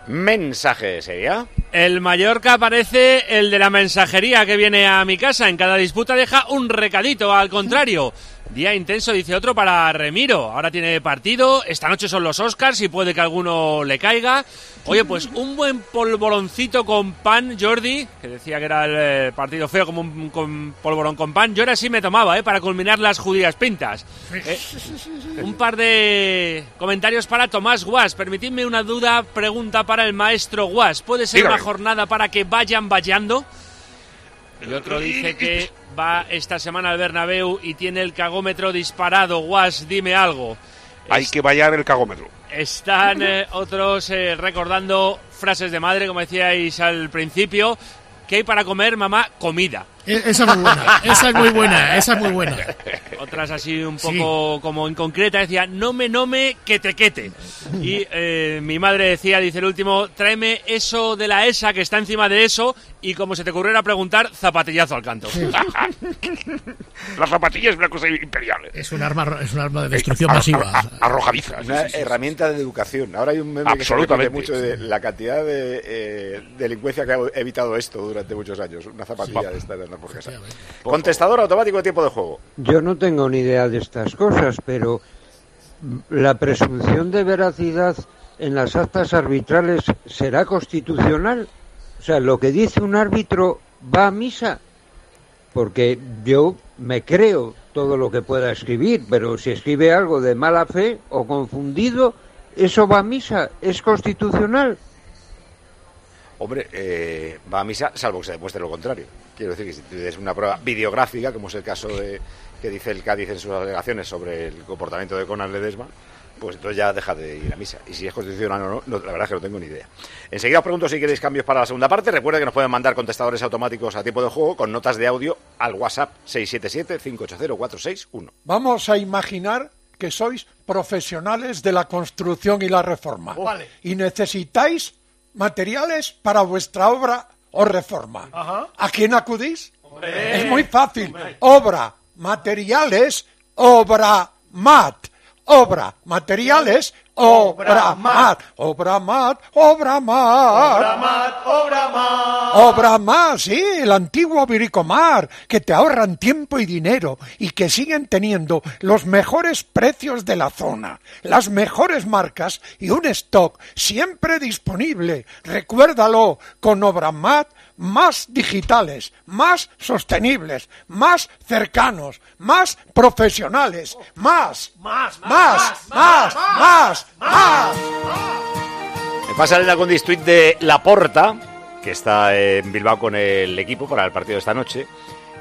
Mensaje sería. El Mallorca parece el de la mensajería que viene a mi casa. En cada disputa deja un recadito, al contrario. Día intenso, dice otro, para Remiro. Ahora tiene partido. Esta noche son los Oscars y puede que alguno le caiga. Oye, pues un buen polvoroncito con pan, Jordi, que decía que era el eh, partido feo como un con polvorón con pan. Yo ahora sí me tomaba, ¿eh? Para culminar las judías pintas. Eh, un par de comentarios para Tomás Guas. Permitidme una duda, pregunta para el maestro Guas. ¿Puede ser Dígame. una jornada para que vayan vallando? Y otro dice que va esta semana al Bernabéu y tiene el cagómetro disparado. Guas, dime algo. Hay que vallar el cagómetro. Están eh, otros eh, recordando frases de madre, como decíais al principio. ¿Qué hay para comer, mamá? Comida. E- Esa es muy buena, esa es muy buena, esa es muy buena. Otras así un poco como en concreta decía, no me, no me, que te quete. Y eh, mi madre decía, dice el último, tráeme eso de la ESA que está encima de eso y como se te ocurriera preguntar, zapatillazo al canto. La [LAUGHS] zapatilla es una cosa imperial. Es un arma, es un arma de destrucción Ar- masiva. ar- arrojadiza. Una sí, sí, sí. herramienta de educación. Ahora hay un meme que se Absolutamente. mucho de la cantidad de eh, delincuencia que ha evitado esto durante muchos años. Una zapatilla de esta. ¿no? Estar por casa. Contestador automático de tiempo de juego. Yo no tengo ni idea de estas cosas, pero la presunción de veracidad en las actas arbitrales será constitucional. O sea, lo que dice un árbitro va a misa. Porque yo me creo todo lo que pueda escribir, pero si escribe algo de mala fe o confundido, eso va a misa. ¿Es constitucional? Hombre, eh, va a misa salvo que se demuestre lo contrario. Quiero decir que si tienes una prueba videográfica, como es el caso de que dice el Cádiz en sus alegaciones sobre el comportamiento de Conan Ledesma, pues entonces ya deja de ir a misa. Y si es constitucional o no, no, la verdad es que no tengo ni idea. Enseguida os pregunto si queréis cambios para la segunda parte. Recuerda que nos pueden mandar contestadores automáticos a tiempo de juego con notas de audio al WhatsApp 677-580-461. Vamos a imaginar que sois profesionales de la construcción y la reforma. Vale. Y necesitáis materiales para vuestra obra o reforma. Ajá. ¿A quién acudís? Es muy fácil. Obra, materiales, obra mat. Obra, materiales, obra mat. Obra mat, obra mat. Obra más, sí, el antiguo Viricomar, que te ahorran tiempo y dinero y que siguen teniendo los mejores precios de la zona, las mejores marcas y un stock siempre disponible. Recuérdalo, con Obramat más digitales, más sostenibles, más cercanos, más profesionales, más, Más, más, más, más, más. Me pasa el Condis tweet de Laporta, que está en Bilbao con el equipo para el partido de esta noche,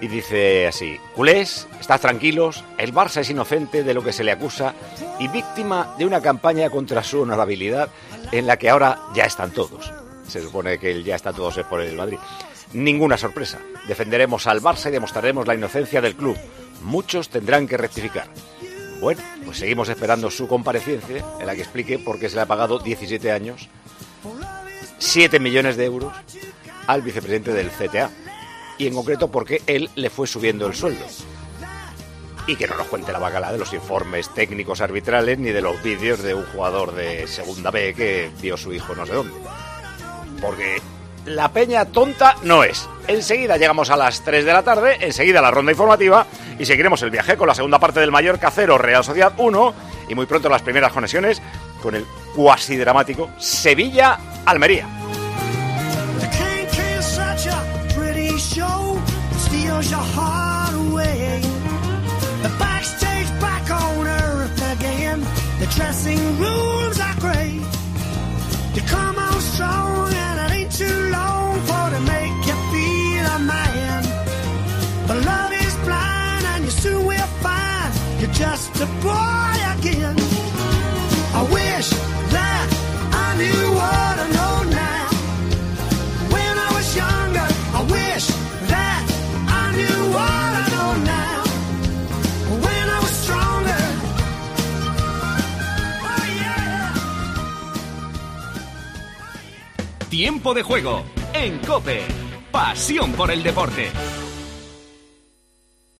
y dice así: Culés, estad tranquilos, el Barça es inocente de lo que se le acusa y víctima de una campaña contra su honorabilidad en la que ahora ya están todos. Se supone que el ya están todos es por el Madrid. Ninguna sorpresa. Defenderemos al Barça y demostraremos la inocencia del club. Muchos tendrán que rectificar. Bueno, pues seguimos esperando su comparecencia en la que explique por qué se le ha pagado 17 años 7 millones de euros al vicepresidente del CTA. Y en concreto porque él le fue subiendo el sueldo. Y que no nos cuente la bacala de los informes técnicos arbitrales ni de los vídeos de un jugador de segunda B que vio su hijo no sé dónde. Porque la peña tonta no es. Enseguida llegamos a las 3 de la tarde, enseguida la ronda informativa y seguiremos el viaje con la segunda parte del Mallorca 0 Real Sociedad 1 y muy pronto las primeras conexiones con el cuasi dramático Sevilla-Almería. The king can such a pretty show steals your heart away. The backstage back on earth again. The dressing rooms are great. Too long for to make you feel a man. But love is blind and you soon will find you're just a boy Tiempo de juego en Cope. Pasión por el deporte.